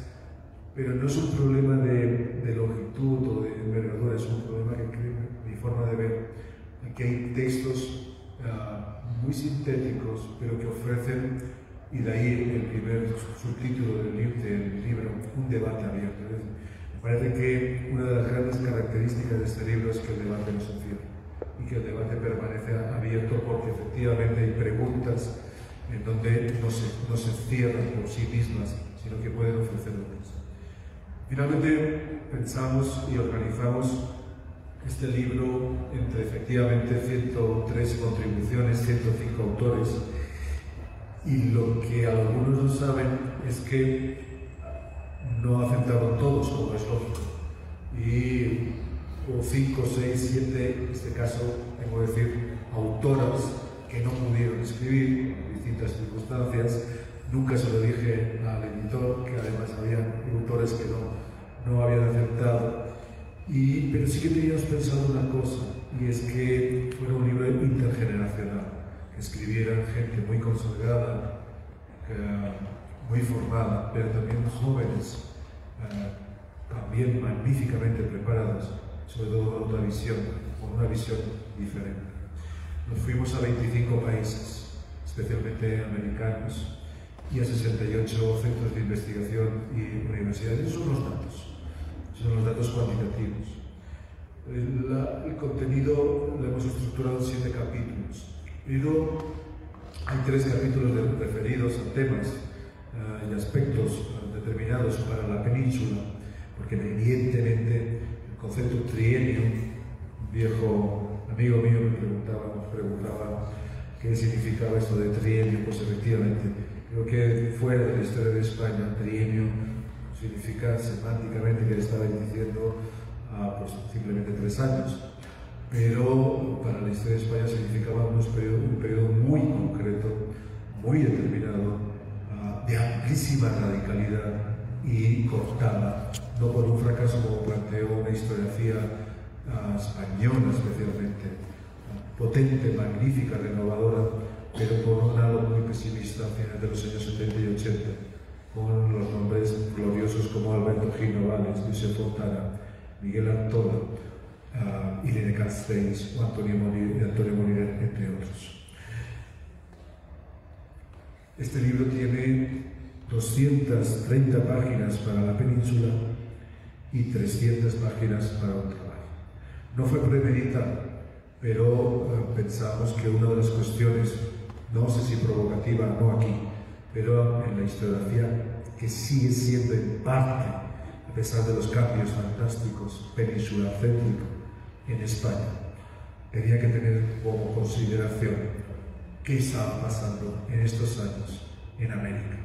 pero no es un problema de, de longitud o de envergadura, es un problema que forma de ver. Aquí hay textos uh, muy sintéticos, pero que ofrecen, y de ahí el primer subtítulo del, del libro, un debate abierto. Me parece que una de las grandes características de este libro es que el debate no se cierra y que el debate permanece abierto porque efectivamente hay preguntas en donde no se, no se cierran por sí mismas, sino que pueden ofrecer. Finalmente pensamos y organizamos este libro entre efectivamente 103 contribuciones, 105 autores, y lo que algunos no saben es que no aceptaron todos, como es lógico, y hubo 5, 6, 7, en este caso, tengo que decir, autoras que no pudieron escribir en distintas circunstancias. Nunca se lo dije al editor, que además había autores que no, no habían aceptado y, pero sí que teníamos pensado una cosa, y es que fuera un libro intergeneracional, que escribieran gente muy consagrada, muy formada, pero también jóvenes, eh, también magníficamente preparados, sobre todo con otra visión, con una visión diferente. Nos fuimos a 25 países, especialmente americanos, y a 68 centros de investigación y universidades. Son los datos son los datos cuantitativos. El, contenido lo hemos estructurado en siete capítulos, pero hay tres capítulos referidos a temas uh, y aspectos uh, determinados para la península, porque evidentemente el concepto trienio, un viejo amigo mío me preguntaba, nos preguntaba qué significaba esto de trienio, pues efectivamente, creo que fuera de la historia de España, trienio significa semánticamente que le estaba diciendo pues, simplemente tres años. Pero para la historia de España significaba un periodo, muy concreto, muy determinado, uh, de amplísima radicalidad y cortada, no por un fracaso como planteó una historiografía uh, española especialmente, potente, magnífica, renovadora, pero con un lado muy pesimista a finales de los años 70 y 80 con los nombres gloriosos como Alberto Gino Vales, José Fontana, Miguel Antola, uh, Irene Castells o Antonio Moliner, entre otros. Este libro tiene 230 páginas para la península y 300 páginas para un trabajo. No fue premeditado, pero uh, pensamos que una de las cuestiones, no sé si provocativa, no aquí, pero en la historiografía que sigue siendo en parte, a pesar de los cambios fantásticos, peninsular céntrico en España, tenía que tener como consideración qué estaba pasando en estos años en América.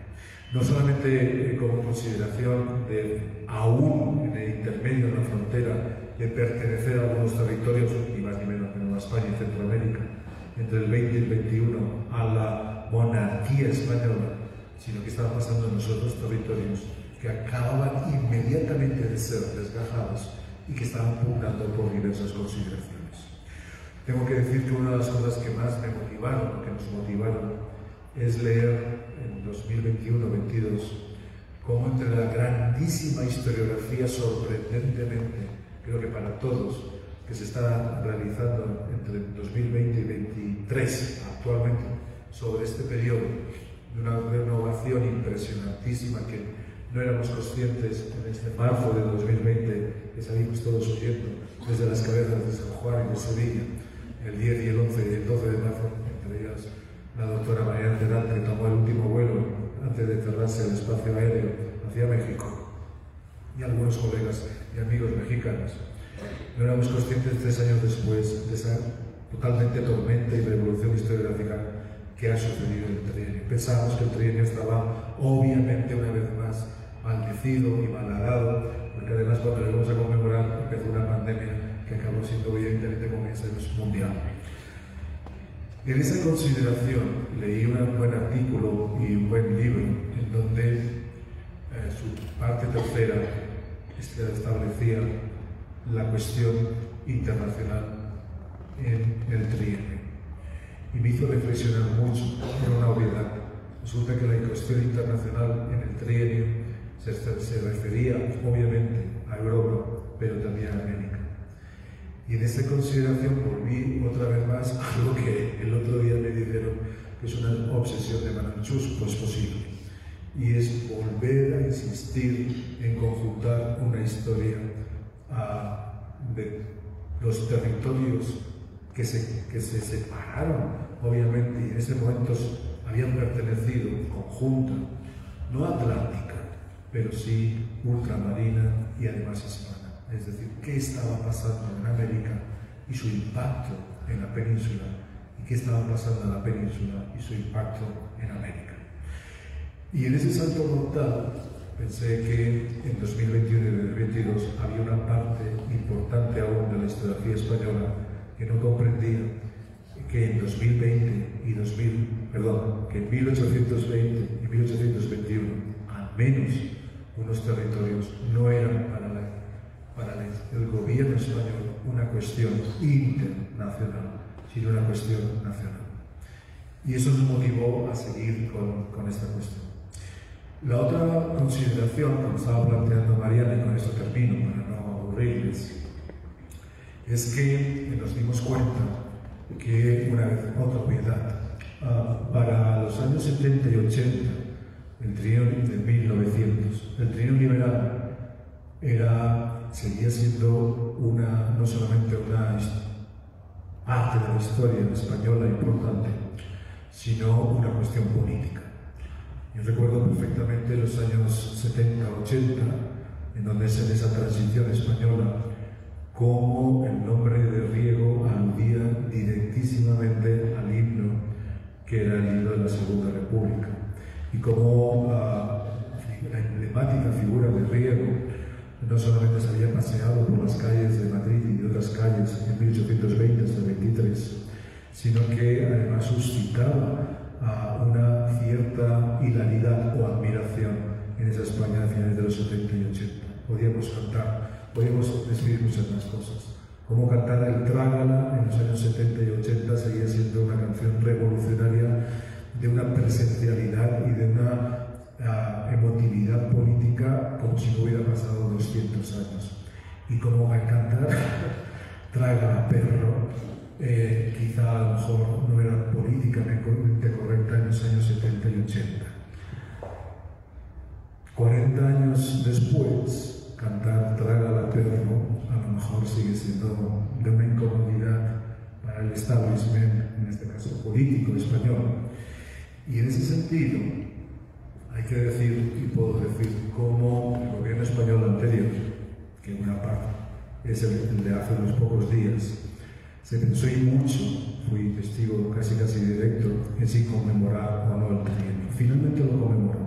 No solamente eh, como consideración de, aún en el intermedio de la frontera, de pertenecer a algunos territorios, ni más ni menos que a España y Centroamérica, entre el 20 y el 21, a la monarquía española, sino que estaban pasando en nosotros territorios que acababan inmediatamente de ser desgajados y que estaban pugnando por diversas consideraciones. Tengo que decir que una de las cosas que más me motivaron, que nos motivaron, es leer en 2021-22 cómo entre la grandísima historiografía sorprendentemente, creo que para todos, que se está realizando entre 2020 y 2023 actualmente, sobre este periodo, de una renovación impresionantísima que no éramos conscientes en este marzo de 2020 que salimos todos huyendo desde las cabezas de San Juan y Sevilla, el 10 y el 11 y el 12 de marzo, entre ellas la doctora María Terán, que tomó el último vuelo antes de cerrarse el espacio aéreo hacia México, y algunos colegas y amigos mexicanos. No éramos conscientes tres años después de esa totalmente tormenta y revolución historiográfica que ha sucedido en el trienio. Pensábamos que el trienio estaba obviamente una vez más maldecido y malhadado, porque además cuando lo vamos a conmemorar empezó una pandemia que acabó siendo evidentemente con ese mundial. En esa consideración leí un buen artículo y un buen libro en donde eh, su parte tercera establecía la cuestión internacional en el trienio. Y me hizo reflexionar mucho en una obviedad. Resulta que la cuestión internacional en el trienio se, se refería obviamente a Europa, pero también a América. Y en esta consideración volví otra vez más a lo que el otro día me dijeron que es una obsesión de Manchus, pues posible. Y es volver a insistir en conjuntar una historia a, de los territorios que se, que se separaron, obviamente, y en ese momento habían pertenecido conjunta, no atlántica, pero sí ultramarina y además hispana. Es decir, qué estaba pasando en América y su impacto en la península, y qué estaba pasando en la península y su impacto en América. Y en ese salto mortal pensé que en 2021 y 2022 había una parte importante aún de la historiografía española que no comprendía que en 2020 y 2000, perdón, que en 1820 y 1821 al menos unos territorios no eran para, para el gobierno español una cuestión internacional, sino una cuestión nacional. Y eso nos motivó a seguir con, con esta cuestión. La otra consideración, como estaba planteando Mariana, y con esto termino para no aburrirles, es que nos dimos cuenta que, una vez, otra obviedad, uh, para los años 70 y 80, el trienio de 1900, el trienio liberal era, seguía siendo una, no solamente una parte de la historia española importante, sino una cuestión política. Yo recuerdo perfectamente los años 70-80, en donde es en esa transición española cómo el nombre de Riego aludía directísimamente al himno que era el himno de la Segunda República y cómo uh, la emblemática figura de Riego no solamente se había paseado por las calles de Madrid y de otras calles en 1820 hasta el 23, sino que además suscitaba uh, una cierta hilaridad o admiración en esa España a finales de los 70 y 80. Podíamos cantar podemos describir muchas más cosas. Como cantar el Trágala en los años 70 y 80 seguía siendo una canción revolucionaria de una presencialidad y de una uh, emotividad política como si no hubiera pasado 200 años. Y como al cantar Trágala perro, eh, quizá a lo mejor no era políticamente correcta en los años 70 y 80. 40 años después, cantar Traga perro a lo mejor sigue siendo de una incomodidad para el establishment, en este caso político español. Y en ese sentido, hay que decir, y puedo decir, cómo el gobierno español anterior, que una parte es el de hace unos pocos días, se pensó y mucho, fui testigo casi casi directo, en si conmemorar o no el trienio. Finalmente lo conmemoró.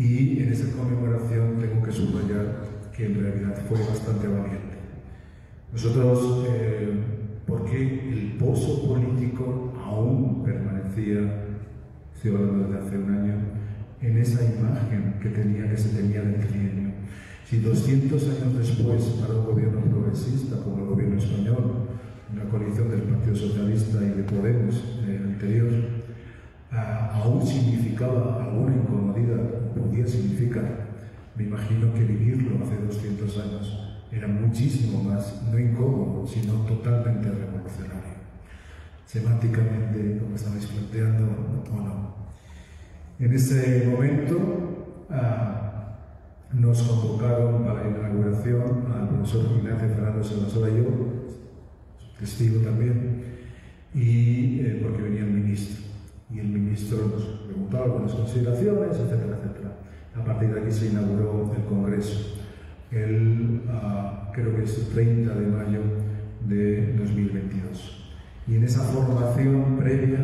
Y en esa conmemoración tengo que subrayar que en realidad fue bastante valiente. Nosotros, eh, porque el pozo político aún permanecía, hablando desde hace un año, en esa imagen que, tenía, que se tenía del trienio. Si 200 años después, para un gobierno progresista como el gobierno español, una coalición del Partido Socialista y de Podemos eh, anterior, aún significaba alguna incomodidad, podía significar, me imagino que vivirlo hace 200 años era muchísimo más, no incómodo, sino totalmente revolucionario. Semánticamente, como estabais planteando, o no. En ese momento, ah, nos convocaron para la inauguración al profesor Ignacio Fernando Salvador y yo, testigo también, y eh, porque venía el ministro. Y el ministro nos preguntaba algunas consideraciones, etcétera, etcétera. A partir de aquí se inauguró el Congreso. El, uh, creo que es el 30 de mayo de 2022. Y en esa formación previa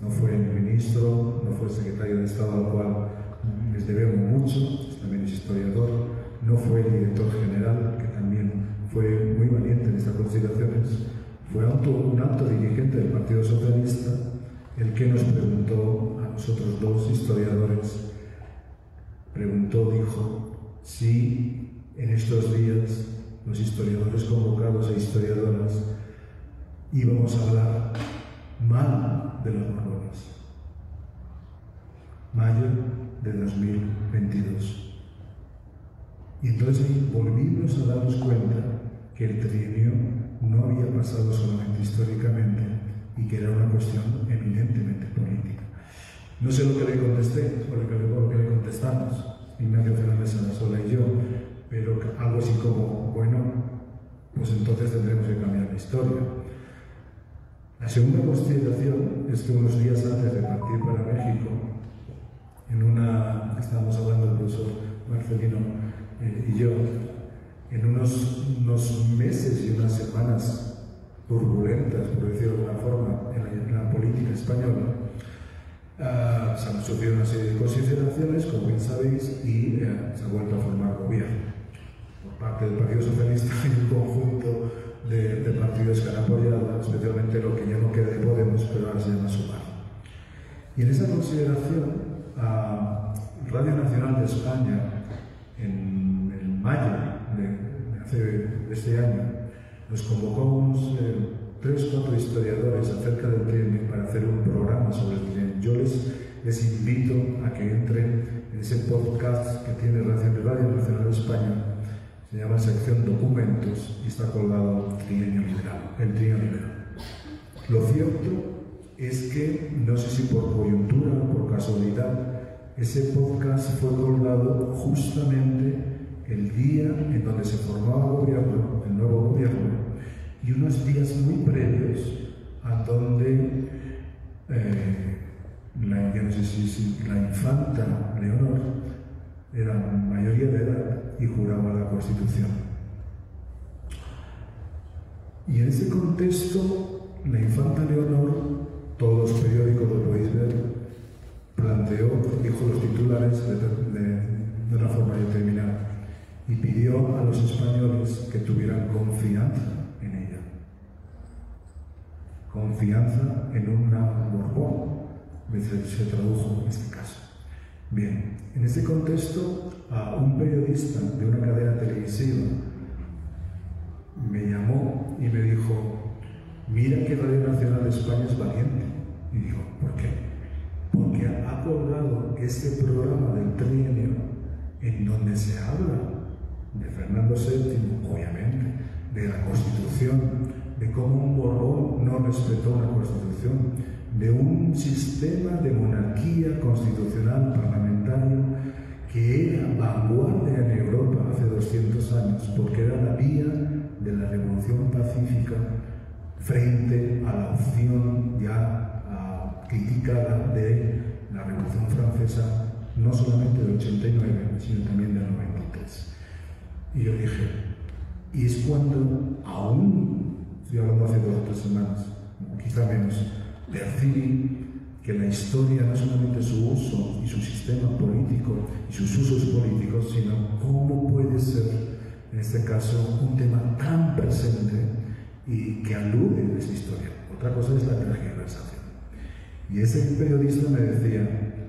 no fue el ministro, no fue el secretario de Estado al cual les debemos mucho, también es historiador, no fue el director general, que también fue muy valiente en estas consideraciones, fue un alto dirigente del Partido Socialista el que nos preguntó a nosotros dos historiadores, preguntó, dijo, si en estos días los historiadores convocados e historiadoras íbamos a hablar mal de los mormones. Mayo de 2022. Y entonces volvimos a darnos cuenta que el trienio no había pasado solamente históricamente y que era una cuestión eminentemente política. No sé lo que le contesté o lo que, le contestamos, Ignacio Fernández Sanasola y yo, pero algo así como, bueno, pues entonces tendremos que cambiar la historia. La segunda consideración es que unos días antes de partir para México, en una, estábamos hablando el profesor Marcelino eh, y yo, en unos, unos, meses y unas semanas turbulentas, por decirlo de alguna forma, en la, política española, uh, se han sucedido una serie de consideraciones, como bien sabéis, y uh, se ha vuelto a formar gobierno por parte del Partido Socialista y un conjunto de, de, partidos que han apoyado, especialmente lo que ya no queda de Podemos, pero ahora se llama Sumar. Y en esa consideración, a Radio Nacional de España en, en mayo de, hace, de, este año nos convocó unos eh, tres o cuatro historiadores acerca del trienio para hacer un programa sobre el trienio. Yo les, les invito a que entren en ese podcast que tiene Radio Nacional de España, se llama sección documentos y está colgado el trienio liberal. Lo cierto es que, no sé si por coyuntura o por casualidad, ese podcast fue colgado justamente el día en donde se formaba el gobierno, nuevo gobierno, y unos días muy previos a donde eh, la, infanta Leonor era mayoría de edad y juraba la Constitución. Y en ese contexto, la infanta Leonor todos los periódicos lo podéis ver, planteó, dijo los titulares de una forma determinada y pidió a los españoles que tuvieran confianza en ella. Confianza en una Borbón, se tradujo en este caso. Bien, en este contexto, a un periodista de una cadena televisiva me llamó y me dijo, mira que Radio Nacional de España es valiente. Y dijo, ¿por qué? Porque ha colgado este programa del trienio en donde se habla de Fernando VII, obviamente, de la Constitución, de cómo un Borbón no respetó una Constitución, de un sistema de monarquía constitucional parlamentario que era vanguardia en Europa hace 200 años, porque era la vía de la revolución pacífica frente a la opción ya uh, criticada de la Revolución Francesa, no solamente del 89, sino también del 93. Y yo dije, y es cuando aún, estoy hablando hace dos o tres semanas, quizá menos, percibí que la historia no solamente su uso y su sistema político y sus usos políticos, sino cómo puede ser, en este caso, un tema tan presente y que alude a esa historia. Otra cosa es la tergiversación. Y ese periodista me decía,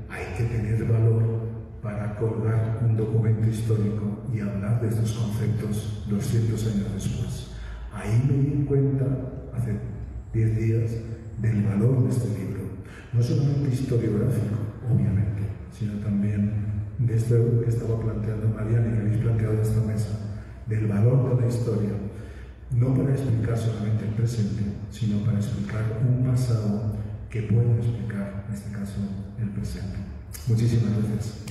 hay que tener valor colgar un documento histórico y hablar de estos conceptos 200 años después. Ahí me di cuenta, hace 10 días, del valor de este libro. No solamente historiográfico, obviamente, sino también de esto que estaba planteando Mariana y que habéis planteado en esta mesa, del valor de la historia no para explicar solamente el presente, sino para explicar un pasado que puede explicar, en este caso, el presente. Muchísimas gracias.